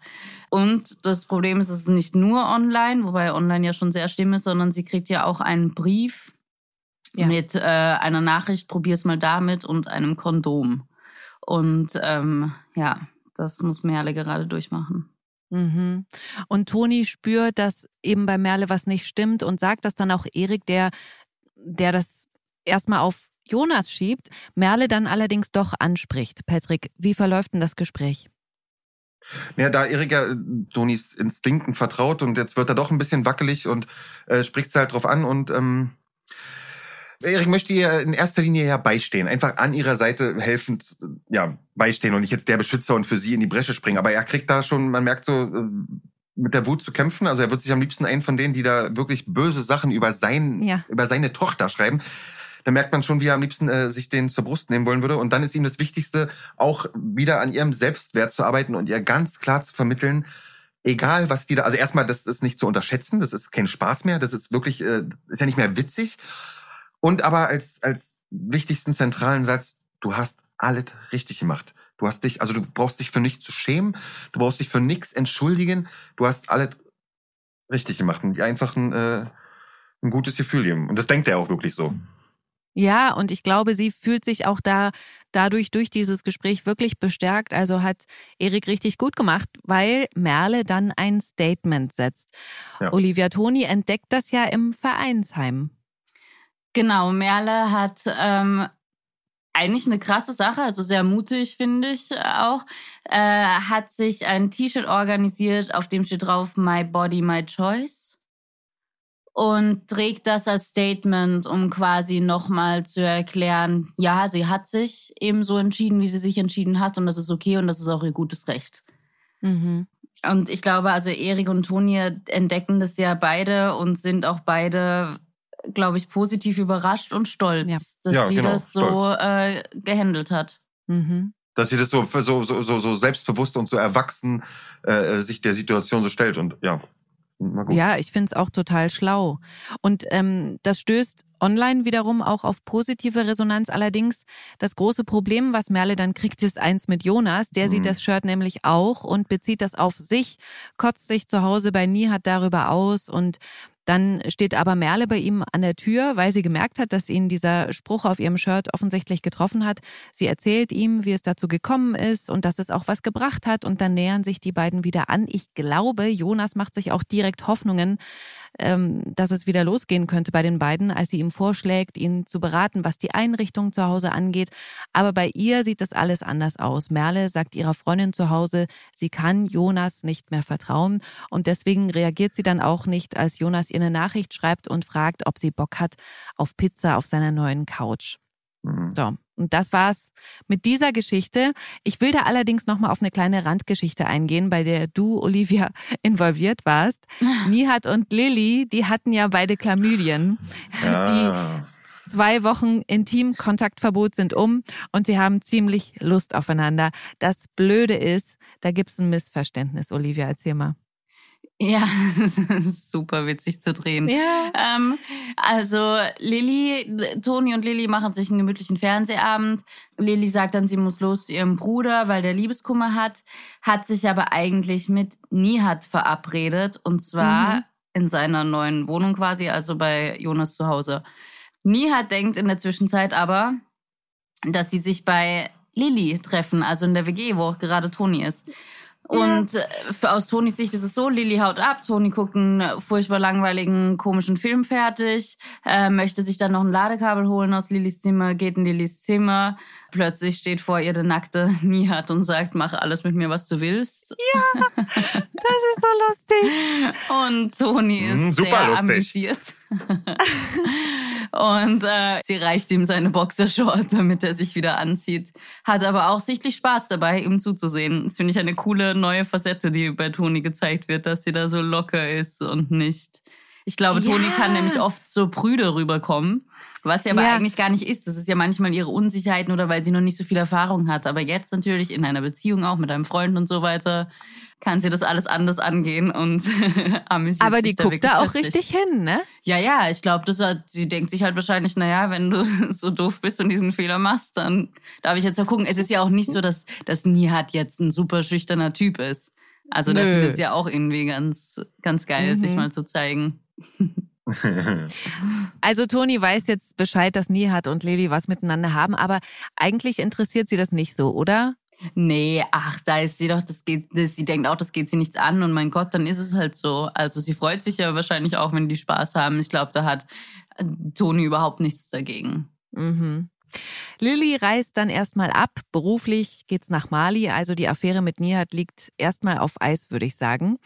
Und das Problem ist, es ist nicht nur online, wobei online ja schon sehr schlimm ist, sondern sie kriegt ja auch einen Brief Ja. mit äh, einer Nachricht, probier's mal damit und einem Kondom. Und ähm, ja, das muss Merle gerade durchmachen. Mhm. Und Toni spürt, dass eben bei Merle was nicht stimmt und sagt das dann auch Erik, der, der das erstmal auf Jonas schiebt, Merle dann allerdings doch anspricht. Patrick, wie verläuft denn das Gespräch? Ja, da Erik ja äh, Tonis Instinkten vertraut und jetzt wird er doch ein bisschen wackelig und äh, spricht sie halt drauf an und ähm, Erik möchte ihr in erster Linie ja beistehen, einfach an ihrer Seite helfend ja beistehen und nicht jetzt der Beschützer und für sie in die Bresche springen. Aber er kriegt da schon, man merkt so, äh, mit der Wut zu kämpfen. Also er wird sich am liebsten einen von denen, die da wirklich böse Sachen über sein, Ja. über seine Tochter schreiben. Da merkt man schon, wie er am liebsten äh, sich den zur Brust nehmen wollen würde. Und dann ist ihm das Wichtigste, auch wieder an ihrem Selbstwert zu arbeiten und ihr ganz klar zu vermitteln, egal was die da, also erstmal, das ist nicht zu unterschätzen, das ist kein Spaß mehr, das ist wirklich, äh, ist ja nicht mehr witzig. Und aber als, als wichtigsten zentralen Satz, du hast alles richtig gemacht. Du hast dich, also du brauchst dich für nichts zu schämen, du brauchst dich für nichts entschuldigen, du hast alles richtig gemacht und einfach ein, äh, ein gutes Gefühl geben. Und das denkt er auch wirklich so. Ja, und ich glaube, sie fühlt sich auch da dadurch durch dieses Gespräch wirklich bestärkt. Also hat Erik richtig gut gemacht, weil Merle dann ein Statement setzt. Ja. Olivia Toni entdeckt das ja im Vereinsheim. Genau, Merle hat ähm, eigentlich eine krasse Sache, also sehr mutig, finde ich äh, auch. Äh, hat sich ein T-Shirt organisiert, auf dem steht drauf My Body, My Choice. Und trägt das als Statement, um quasi nochmal zu erklären, ja, sie hat sich eben so entschieden, wie sie sich entschieden hat und das ist okay und das ist auch ihr gutes Recht. Mhm. Und ich glaube, also Erik und Toni entdecken das ja beide und sind auch beide, glaube ich, positiv überrascht und stolz, Ja. dass Ja, sie genau, das so äh, gehandelt hat. Mhm. Dass sie das so, so, so, so, selbstbewusst und so erwachsen äh, sich der Situation so stellt. Und ja. Ja, ich finde es auch total schlau. Und ähm, das stößt online wiederum auch auf positive Resonanz. Allerdings das große Problem, was Merle dann kriegt, ist eins mit Jonas. Der sieht Mhm. das Shirt nämlich auch und bezieht das auf sich, kotzt sich zu Hause bei Nihat darüber aus und dann steht aber Merle bei ihm an der Tür, weil sie gemerkt hat, dass ihn dieser Spruch auf ihrem Shirt offensichtlich getroffen hat. Sie erzählt ihm, wie es dazu gekommen ist und dass es auch was gebracht hat. Und dann nähern sich die beiden wieder an. Ich glaube, Jonas macht sich auch direkt Hoffnungen, ähm, dass es wieder losgehen könnte bei den beiden, als sie ihm vorschlägt, ihn zu beraten, was die Einrichtung zu Hause angeht. Aber bei ihr sieht das alles anders aus. Merle sagt ihrer Freundin zu Hause, sie kann Jonas nicht mehr vertrauen. Und deswegen reagiert sie dann auch nicht, als Jonas ihr eine Nachricht schreibt und fragt, ob sie Bock hat auf Pizza auf seiner neuen Couch. Mhm. So, und das war's mit dieser Geschichte. Ich will da allerdings nochmal auf eine kleine Randgeschichte eingehen, bei der du, Olivia, involviert warst. Nihat und Lilly, die hatten ja beide Chlamydien. Ja. Zwei Wochen Intimkontaktverbot sind um und sie haben ziemlich Lust aufeinander. Das Blöde ist, da gibt's ein Missverständnis. Olivia, erzähl mal. Ja, das ist super witzig zu drehen. Ja. Ähm, also Lilly, Toni und Lilly machen sich einen gemütlichen Fernsehabend. Lilly sagt dann, sie muss los zu ihrem Bruder, weil der Liebeskummer hat, hat sich aber eigentlich mit Nihat verabredet und zwar Mhm. in seiner neuen Wohnung quasi, also bei Jonas zu Hause. Nihat denkt in der Zwischenzeit aber, dass sie sich bei Lilly treffen, also in der WG, wo auch gerade Toni ist. Und äh, für, aus Tonis Sicht ist es so, Lilly haut ab, Toni guckt einen äh, furchtbar langweiligen, komischen Film fertig, äh, möchte sich dann noch ein Ladekabel holen aus Lillys Zimmer, geht in Lillys Zimmer, plötzlich steht vor ihr der nackte Nihat und sagt, mach alles mit mir, was du willst. Das ist so lustig. Und Toni ist Mhm, super sehr lustig. amüsiert. und äh, sie reicht ihm seine Boxershort, damit er sich wieder anzieht. Hat aber auch sichtlich Spaß dabei, ihm zuzusehen. Das finde ich eine coole neue Facette, die bei Toni gezeigt wird, dass sie da so locker ist und nicht. Ich glaube, Ja. Toni kann nämlich oft so prüde rüberkommen, was sie aber Ja. eigentlich gar nicht ist. Das ist ja manchmal ihre Unsicherheiten oder weil sie noch nicht so viel Erfahrung hat. Aber jetzt natürlich in einer Beziehung auch mit einem Freund und so weiter kann sie das alles anders angehen und amüsiert Aber die da guckt da auch richtig hin, ne? Ja, ja, ich glaube, das hat, sie denkt sich halt wahrscheinlich, naja, wenn du so doof bist und diesen Fehler machst, dann darf ich jetzt mal gucken. Es ist ja auch nicht so, dass, dass Nihat jetzt ein super schüchterner Typ ist. Also das Nö. findet sie ja auch irgendwie ganz, ganz geil, Mhm. sich mal zu zeigen. Also Toni weiß jetzt Bescheid, dass Nihat und Lili was miteinander haben, aber eigentlich interessiert sie das nicht so, oder? Nee, ach, da ist sie doch, das geht, sie denkt auch, das geht sie nichts an und mein Gott, dann ist es halt so. Also sie freut sich ja wahrscheinlich auch, wenn die Spaß haben. Ich glaube, da hat äh, Toni überhaupt nichts dagegen. Mhm. Lilly reist dann erstmal ab. Beruflich geht's nach Mali, also die Affäre mit Nihat liegt erstmal auf Eis, würde ich sagen.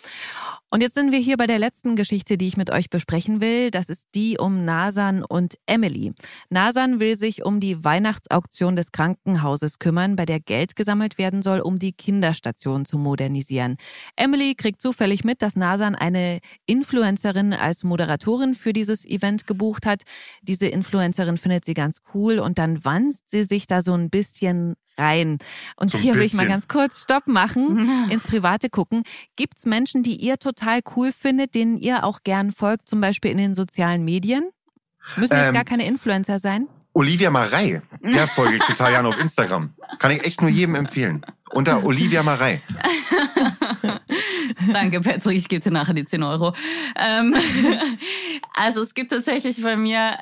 Und jetzt sind wir hier bei der letzten Geschichte, die ich mit euch besprechen will. Das ist die um Nasan und Emily. Nasan will sich um die Weihnachtsauktion des Krankenhauses kümmern, bei der Geld gesammelt werden soll, um die Kinderstation zu modernisieren. Emily kriegt zufällig mit, dass Nasan eine Influencerin als Moderatorin für dieses Event gebucht hat. Diese Influencerin findet sie ganz cool und dann wanzt sie sich da so ein bisschen rein. Und So hier will ich mal ganz kurz Stopp machen, ins Private gucken. Gibt's Menschen, die ihr total cool findet, denen ihr auch gern folgt, zum Beispiel in den sozialen Medien? Müssen jetzt Ähm, gar keine Influencer sein? Olivia Marei, der folge ich total gerne auf Instagram. Kann ich echt nur jedem empfehlen. Unter Olivia Marei. Danke, Patrick, ich gebe dir nachher die 10 Euro. Ähm, also es gibt tatsächlich bei mir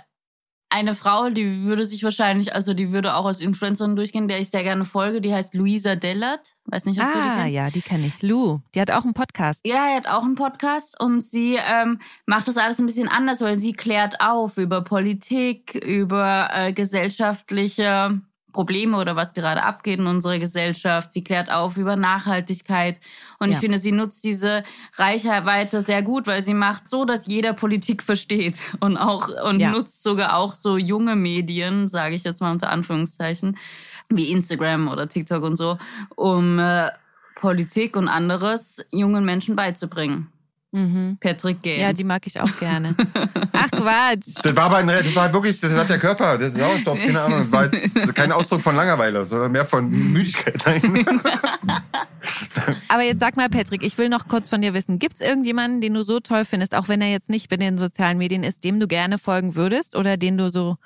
eine Frau, die würde sich wahrscheinlich, also die würde auch als Influencerin durchgehen, der ich sehr gerne folge, die heißt Luisa Dellert. Weiß nicht, ob du die Ah, kennst. ja, die kenne ich. Lou, die hat auch einen Podcast. Ja, er hat auch einen Podcast und sie ähm, macht das alles ein bisschen anders, weil sie klärt auf über Politik, über äh, gesellschaftliche Probleme oder was gerade abgeht in unserer Gesellschaft. Sie klärt auf über Nachhaltigkeit und Ja. ich finde, sie nutzt diese Reichweite sehr gut, weil sie macht so, dass jeder Politik versteht und auch und Ja. nutzt sogar auch so junge Medien, sage ich jetzt mal unter Anführungszeichen, wie Instagram oder TikTok und so, um äh, Politik und anderes jungen Menschen beizubringen. Mhm. Patrick Gaines. Ja, die mag ich auch gerne. Ach Quatsch. Das war aber ein, das war wirklich, das hat der Körper, das Sauerstoff, keine Ahnung. Das war jetzt kein Ausdruck von Langeweile, sondern mehr von Müdigkeit. Aber jetzt sag mal, Patrick, ich will noch kurz von dir wissen. Gibt's irgendjemanden, den du so toll findest, auch wenn er jetzt nicht bei den sozialen Medien ist, dem du gerne folgen würdest oder den du so.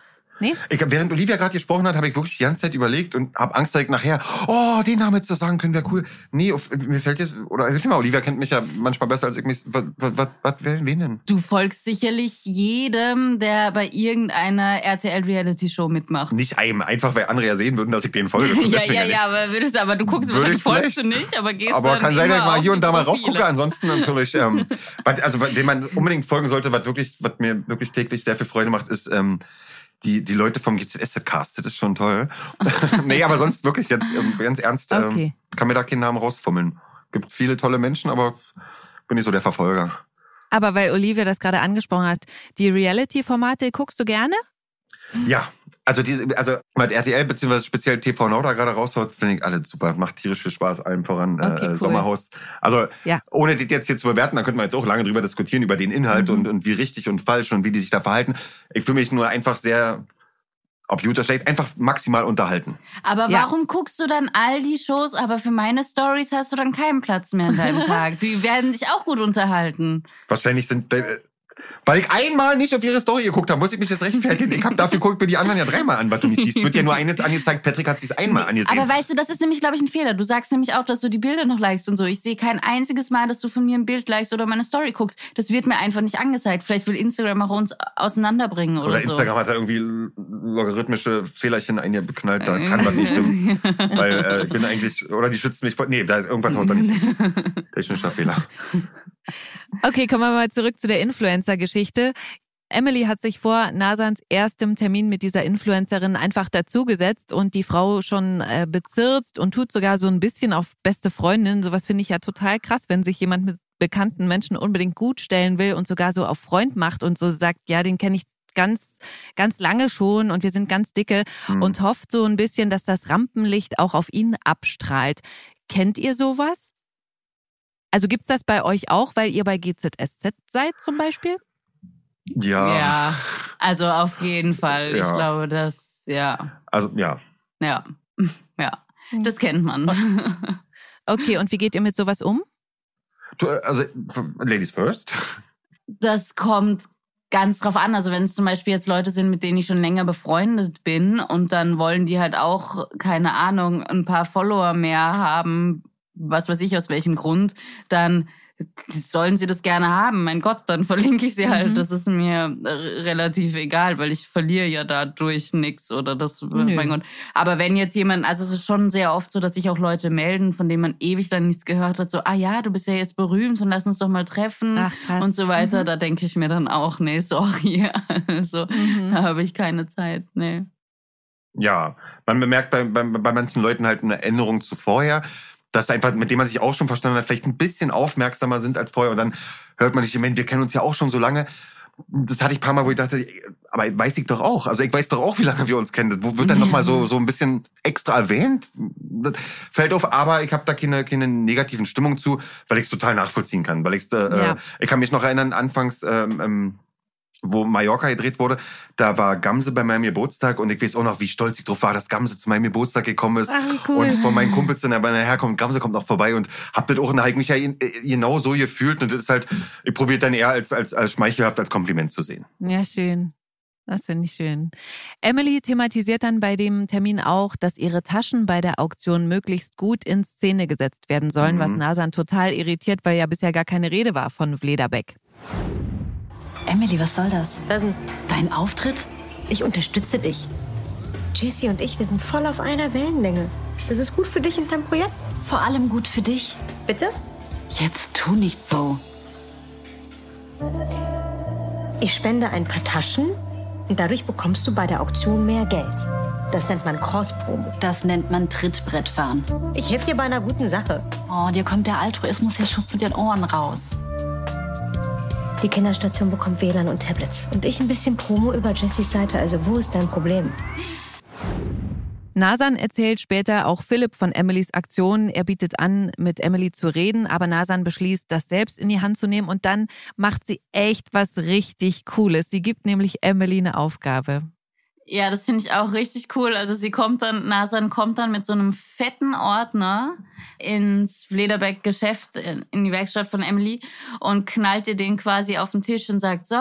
Nee? Ich, während Olivia gerade gesprochen hat, habe ich wirklich die ganze Zeit überlegt und habe Angst, dass ich nachher, oh, den Namen zu sagen können, wäre cool. Nee, auf, mir fällt jetzt, oder hilf mir mal, Olivia kennt mich ja manchmal besser als ich mich. Was, was, was, wen denn? Du folgst sicherlich jedem, der bei irgendeiner RTL-Reality-Show mitmacht. Nicht einem, einfach weil andere ja sehen würden, dass ich den folge. ja, ja, nicht. ja, aber würdest aber du guckst Würde wahrscheinlich ich folgst du nicht, aber gehst Aber kann sein, dass ich mal hier und da mal raufgucke. Ansonsten natürlich, ähm, also den man unbedingt folgen sollte, was wirklich, was mir wirklich täglich sehr viel Freude macht, ist ähm, die, die Leute vom GZSZ-Cast. Das ist schon toll. nee, aber sonst wirklich jetzt ähm, ganz ernst, ähm, Okay. kann mir da keinen Namen rausfummeln. Gibt viele tolle Menschen, aber bin nicht so der Verfolger. Aber weil Olivia das gerade angesprochen hat, die Reality-Formate guckst du gerne? Ja, also diese, also was RTL beziehungsweise speziell TV Now da gerade raushaut, finde ich alle super. Macht tierisch viel Spaß, allem voran Okay, äh, cool. Sommerhaus. Also Ja. ohne das jetzt hier zu bewerten, da könnte man jetzt auch lange drüber diskutieren, über den Inhalt Mhm. und, und wie richtig und falsch und wie die sich da verhalten. Ich fühle mich nur einfach sehr, ob gut oder schlecht, einfach maximal unterhalten. Aber Ja. warum guckst du dann all die Shows, aber für meine Stories hast du dann keinen Platz mehr in deinem Tag? Die werden dich auch gut unterhalten. Wahrscheinlich sind, äh, weil ich einmal nicht auf ihre Story geguckt habe, muss ich mich jetzt rechtfertigen. Ich habe dafür guckt mir die anderen ja dreimal an, was du nicht siehst. Wird ja nur eine angezeigt, Patrick hat sich einmal angesehen. Aber weißt du, das ist nämlich, glaube ich, ein Fehler. Du sagst nämlich auch, dass du die Bilder noch likest und so. Ich sehe kein einziges Mal, dass du von mir ein Bild likest oder meine Story guckst. Das wird mir einfach nicht angezeigt. Vielleicht will Instagram auch uns auseinanderbringen oder, Oder so. Instagram hat da irgendwie logarithmische Fehlerchen eingeknallt, da kann was nicht stimmen. Weil äh, ich bin eigentlich, oder die schützt mich vor. Nee, da irgendwann haut da nicht. Technischer Fehler. Okay, kommen wir mal zurück zu der Influencer-Geschichte. Emily hat sich vor Nasans erstem Termin mit dieser Influencerin einfach dazugesetzt und die Frau schon äh, bezirzt und tut sogar so ein bisschen auf beste Freundin. Sowas finde ich ja total krass, wenn sich jemand mit bekannten Menschen unbedingt gut stellen will und sogar so auf Freund macht und so sagt, ja, den kenne ich ganz, ganz lange schon und wir sind ganz dicke Hm. und hofft so ein bisschen, dass das Rampenlicht auch auf ihn abstrahlt. Kennt ihr sowas? Also gibt's das bei euch auch, weil ihr bei GZSZ seid zum Beispiel? ja, Ja, also auf jeden Fall. Ja. Ich glaube, das, ja, Also ja. ja, ja, das kennt man. Okay, und wie geht ihr mit sowas um? Du, äh, also Ladies first. Das kommt ganz drauf an. Also wenn es zum Beispiel jetzt Leute sind, mit denen ich schon länger befreundet bin und dann wollen die halt auch, keine Ahnung, ein paar Follower mehr haben, was weiß ich aus welchem Grund, dann sollen sie das gerne haben. Mein Gott, dann verlinke ich sie halt. Mhm. Das ist mir äh, relativ egal, weil ich verliere ja dadurch nichts oder das, Nö. mein Gott. Aber wenn jetzt jemand, also es ist schon sehr oft so, dass sich auch Leute melden, von denen man ewig lang nichts gehört hat, so, ah ja, du bist ja jetzt berühmt und lass uns doch mal treffen Ach, krass. und so weiter. Mhm. Da denke ich mir dann auch, nee, sorry. Also, Mhm. da habe ich keine Zeit, nee. Ja, man bemerkt bei, bei, bei manchen Leuten halt eine Änderung zu vorher, dass einfach, mit dem man sich auch schon verstanden hat, vielleicht ein bisschen aufmerksamer sind als vorher und dann hört man nicht, Mensch, wir kennen uns ja auch schon so lange. Das hatte ich ein paar Mal, wo ich dachte, aber weiß ich doch auch. Also ich weiß doch auch, wie lange wir uns kennen. Wo wird dann nochmal so, so ein bisschen extra erwähnt? Das fällt auf, aber ich habe da keine, keine negativen Stimmung zu, weil ich es total nachvollziehen kann. Weil ich's, äh, Ja. ich kann mich noch erinnern, anfangs, ähm, ähm, wo Mallorca gedreht wurde, da war Gamse bei meinem Geburtstag und ich weiß auch noch, wie stolz ich drauf war, dass Gamse zu meinem Geburtstag gekommen ist. Ach, cool. Und von meinen Kumpels dann, aber nachher kommt, Gamse kommt auch vorbei und hab das auch eigentlich ja in- äh, genau so gefühlt. Und das ist halt, ich probiere dann eher als, als, als schmeichelhaft, als Kompliment zu sehen. Ja, schön. Das finde ich schön. Emily thematisiert dann bei dem Termin auch, dass ihre Taschen bei der Auktion möglichst gut in Szene gesetzt werden sollen, Mhm. was Nasan total irritiert, weil ja bisher gar keine Rede war von Vlederbeck. Emily, was soll das? Was denn? Dein Auftritt? Ich unterstütze dich. Jessie und ich, wir sind voll auf einer Wellenlänge. Das ist gut für dich und dein Projekt. Vor allem gut für dich. Bitte? Jetzt tu nicht so. Ich spende ein paar Taschen und dadurch bekommst du bei der Auktion mehr Geld. Das nennt man Cross-Promo. Das nennt man Trittbrettfahren. Ich helfe dir bei einer guten Sache. Oh, dir kommt der Altruismus ja schon zu den Ohren raus. Die Kinderstation bekommt WLAN und Tablets. Und ich ein bisschen Promo über Jessies Seite. Also wo ist dein Problem? Nasan erzählt später auch Philipp von Emilys Aktion. Er bietet an, mit Emily zu reden, aber Nasan beschließt, das selbst in die Hand zu nehmen und dann macht sie echt was richtig Cooles. Sie gibt nämlich Emily eine Aufgabe. Ja, das finde ich auch richtig cool. Also sie kommt dann, Nasan kommt dann mit so einem fetten Ordner ins Flederbeck-Geschäft in, in die Werkstatt von Emily und knallt ihr den quasi auf den Tisch und sagt, so,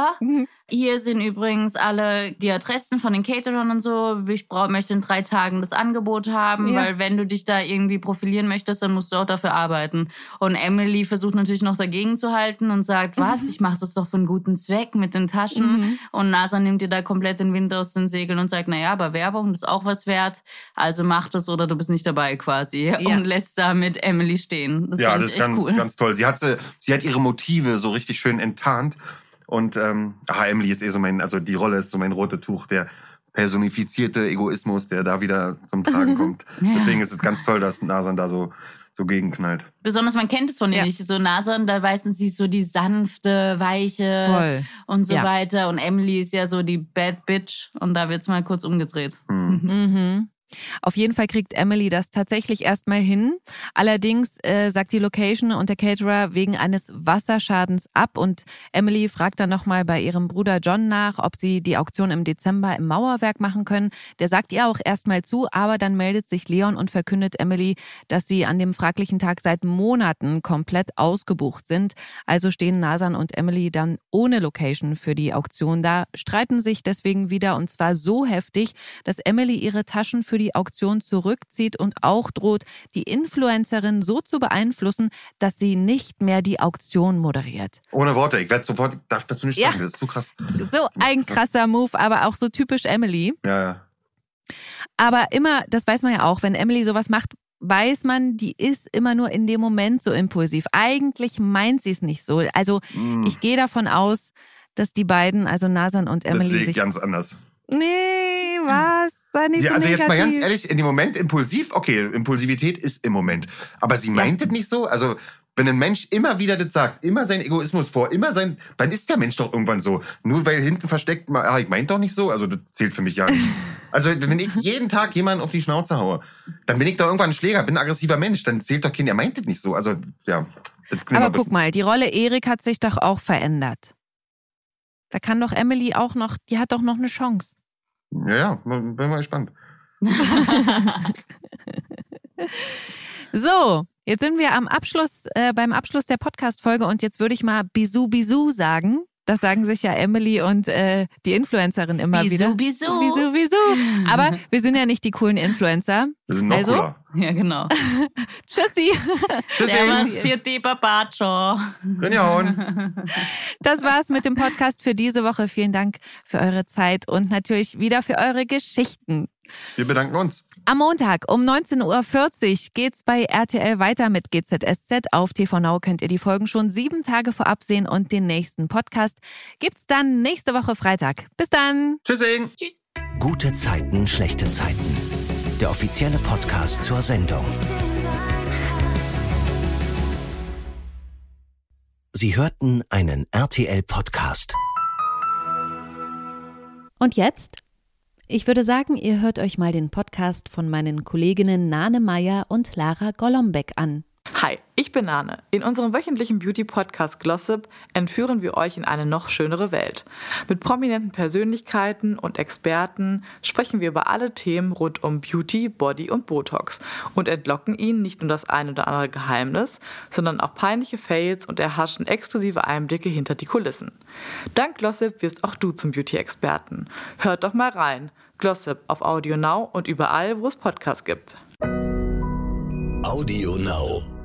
hier sind übrigens alle die Adressen von den Caterern und so. Ich brauch, möchte in drei Tagen das Angebot haben, Ja. weil wenn du dich da irgendwie profilieren möchtest, dann musst du auch dafür arbeiten. Und Emily versucht natürlich noch dagegen zu halten und sagt, was, ich mache das doch für einen guten Zweck mit den Taschen. Mhm. Und NASA nimmt dir da komplett den Wind aus den Segeln und sagt, naja, aber Werbung ist auch was wert. Also mach das oder du bist nicht dabei quasi. Ja. Und lässt damit Emily stehen. Das ja, das ist ganz, cool. ganz toll. Sie hat, sie, sie hat ihre Motive so richtig schön enttarnt. Und ähm, ach, Emily ist eh so mein, also die Rolle ist so mein rotes Tuch, der personifizierte Egoismus, der da wieder zum Tragen kommt. Ja. Deswegen ist es ganz toll, dass Nasan da so, so gegenknallt. Besonders man kennt es von ihr Ja. nicht. So Nasan, da weiß man, sie ist so die sanfte, weiche Voll. und so Ja. weiter. Und Emily ist ja so die Bad Bitch. Und da wird's mal kurz umgedreht. Hm. Mhm. Auf jeden Fall kriegt Emily das tatsächlich erstmal hin. Allerdings äh, sagt die Location und der Caterer wegen eines Wasserschadens ab und Emily fragt dann nochmal bei ihrem Bruder John nach, ob sie die Auktion im Dezember im Mauerwerk machen können. Der sagt ihr auch erstmal zu, aber dann meldet sich Leon und verkündet Emily, dass sie an dem fraglichen Tag seit Monaten komplett ausgebucht sind. Also stehen Nasan und Emily dann ohne Location für die Auktion da, streiten sich deswegen wieder und zwar so heftig, dass Emily ihre Taschen für die Auktion zurückzieht und auch droht, die Influencerin so zu beeinflussen, dass sie nicht mehr die Auktion moderiert. Ohne Worte, ich werde sofort, ich darf dazu nicht Ja. sagen, das ist zu krass. So ein krasser Move, aber auch so typisch Emily. Ja, ja. Aber immer, das weiß man ja auch, wenn Emily sowas macht, weiß man, die ist immer nur in dem Moment so impulsiv. Eigentlich meint sie es nicht so. Also Hm, ich gehe davon aus, dass die beiden, also Nasan und das sehe Emily, ich sich. ganz anders. Nee, was? Sei nicht Sie, so also jetzt mal ganz negativ. ehrlich, in dem Moment impulsiv, okay, Impulsivität ist im Moment. Aber sie meint es nicht so. Also, wenn ein Mensch immer wieder das sagt, immer sein Egoismus vor, immer sein, dann ist der Mensch doch irgendwann so. Nur weil hinten versteckt, ah, ich meint doch nicht so, also das zählt für mich ja nicht. Also, wenn ich jeden Tag jemanden auf die Schnauze haue, dann bin ich doch irgendwann ein Schläger, bin ein aggressiver Mensch, dann zählt doch kein, er meint es nicht so. Also, ja. das Aber guck mal, die Rolle Erik hat sich doch auch verändert. Da kann doch Emily auch noch, die hat doch noch eine Chance. Ja, ja, bin mal gespannt. So, jetzt sind wir am Abschluss, äh, beim Abschluss der Podcast-Folge und jetzt würde ich mal Bisou Bisou sagen. Das sagen sich ja Emily und äh, die Influencerin immer Bisou, wieder. bisou. Bisou, bisou. Aber wir sind ja nicht die coolen Influencer. Wir sind noch Also? cooler. Ja, genau. Tschüssi. Servus, Pieti Babacho. Das war's mit dem Podcast für diese Woche. Vielen Dank für eure Zeit und natürlich wieder für eure Geschichten. Wir bedanken uns. Am Montag um 19.40 Uhr geht's bei RTL weiter mit GZSZ. Auf TV Now könnt ihr die Folgen schon sieben Tage vorab sehen und den nächsten Podcast gibt's dann nächste Woche Freitag. Bis dann. Tschüssing. Gute Zeiten, schlechte Zeiten. Der offizielle Podcast zur Sendung. Sie hörten einen RTL-Podcast. Und jetzt? Ich würde sagen, ihr hört euch mal den Podcast von meinen Kolleginnen Nane Meyer und Lara Golombek an. Hi, ich bin Nane. In unserem wöchentlichen Beauty-Podcast Glossip entführen wir euch in eine noch schönere Welt. Mit prominenten Persönlichkeiten und Experten sprechen wir über alle Themen rund um Beauty, Body und Botox und entlocken ihnen nicht nur das ein oder andere Geheimnis, sondern auch peinliche Fails und erhaschen exklusive Einblicke hinter die Kulissen. Dank Glossip wirst auch du zum Beauty-Experten. Hört doch mal rein. Glossip auf Audio Now und überall, wo es Podcasts gibt. Audio Now.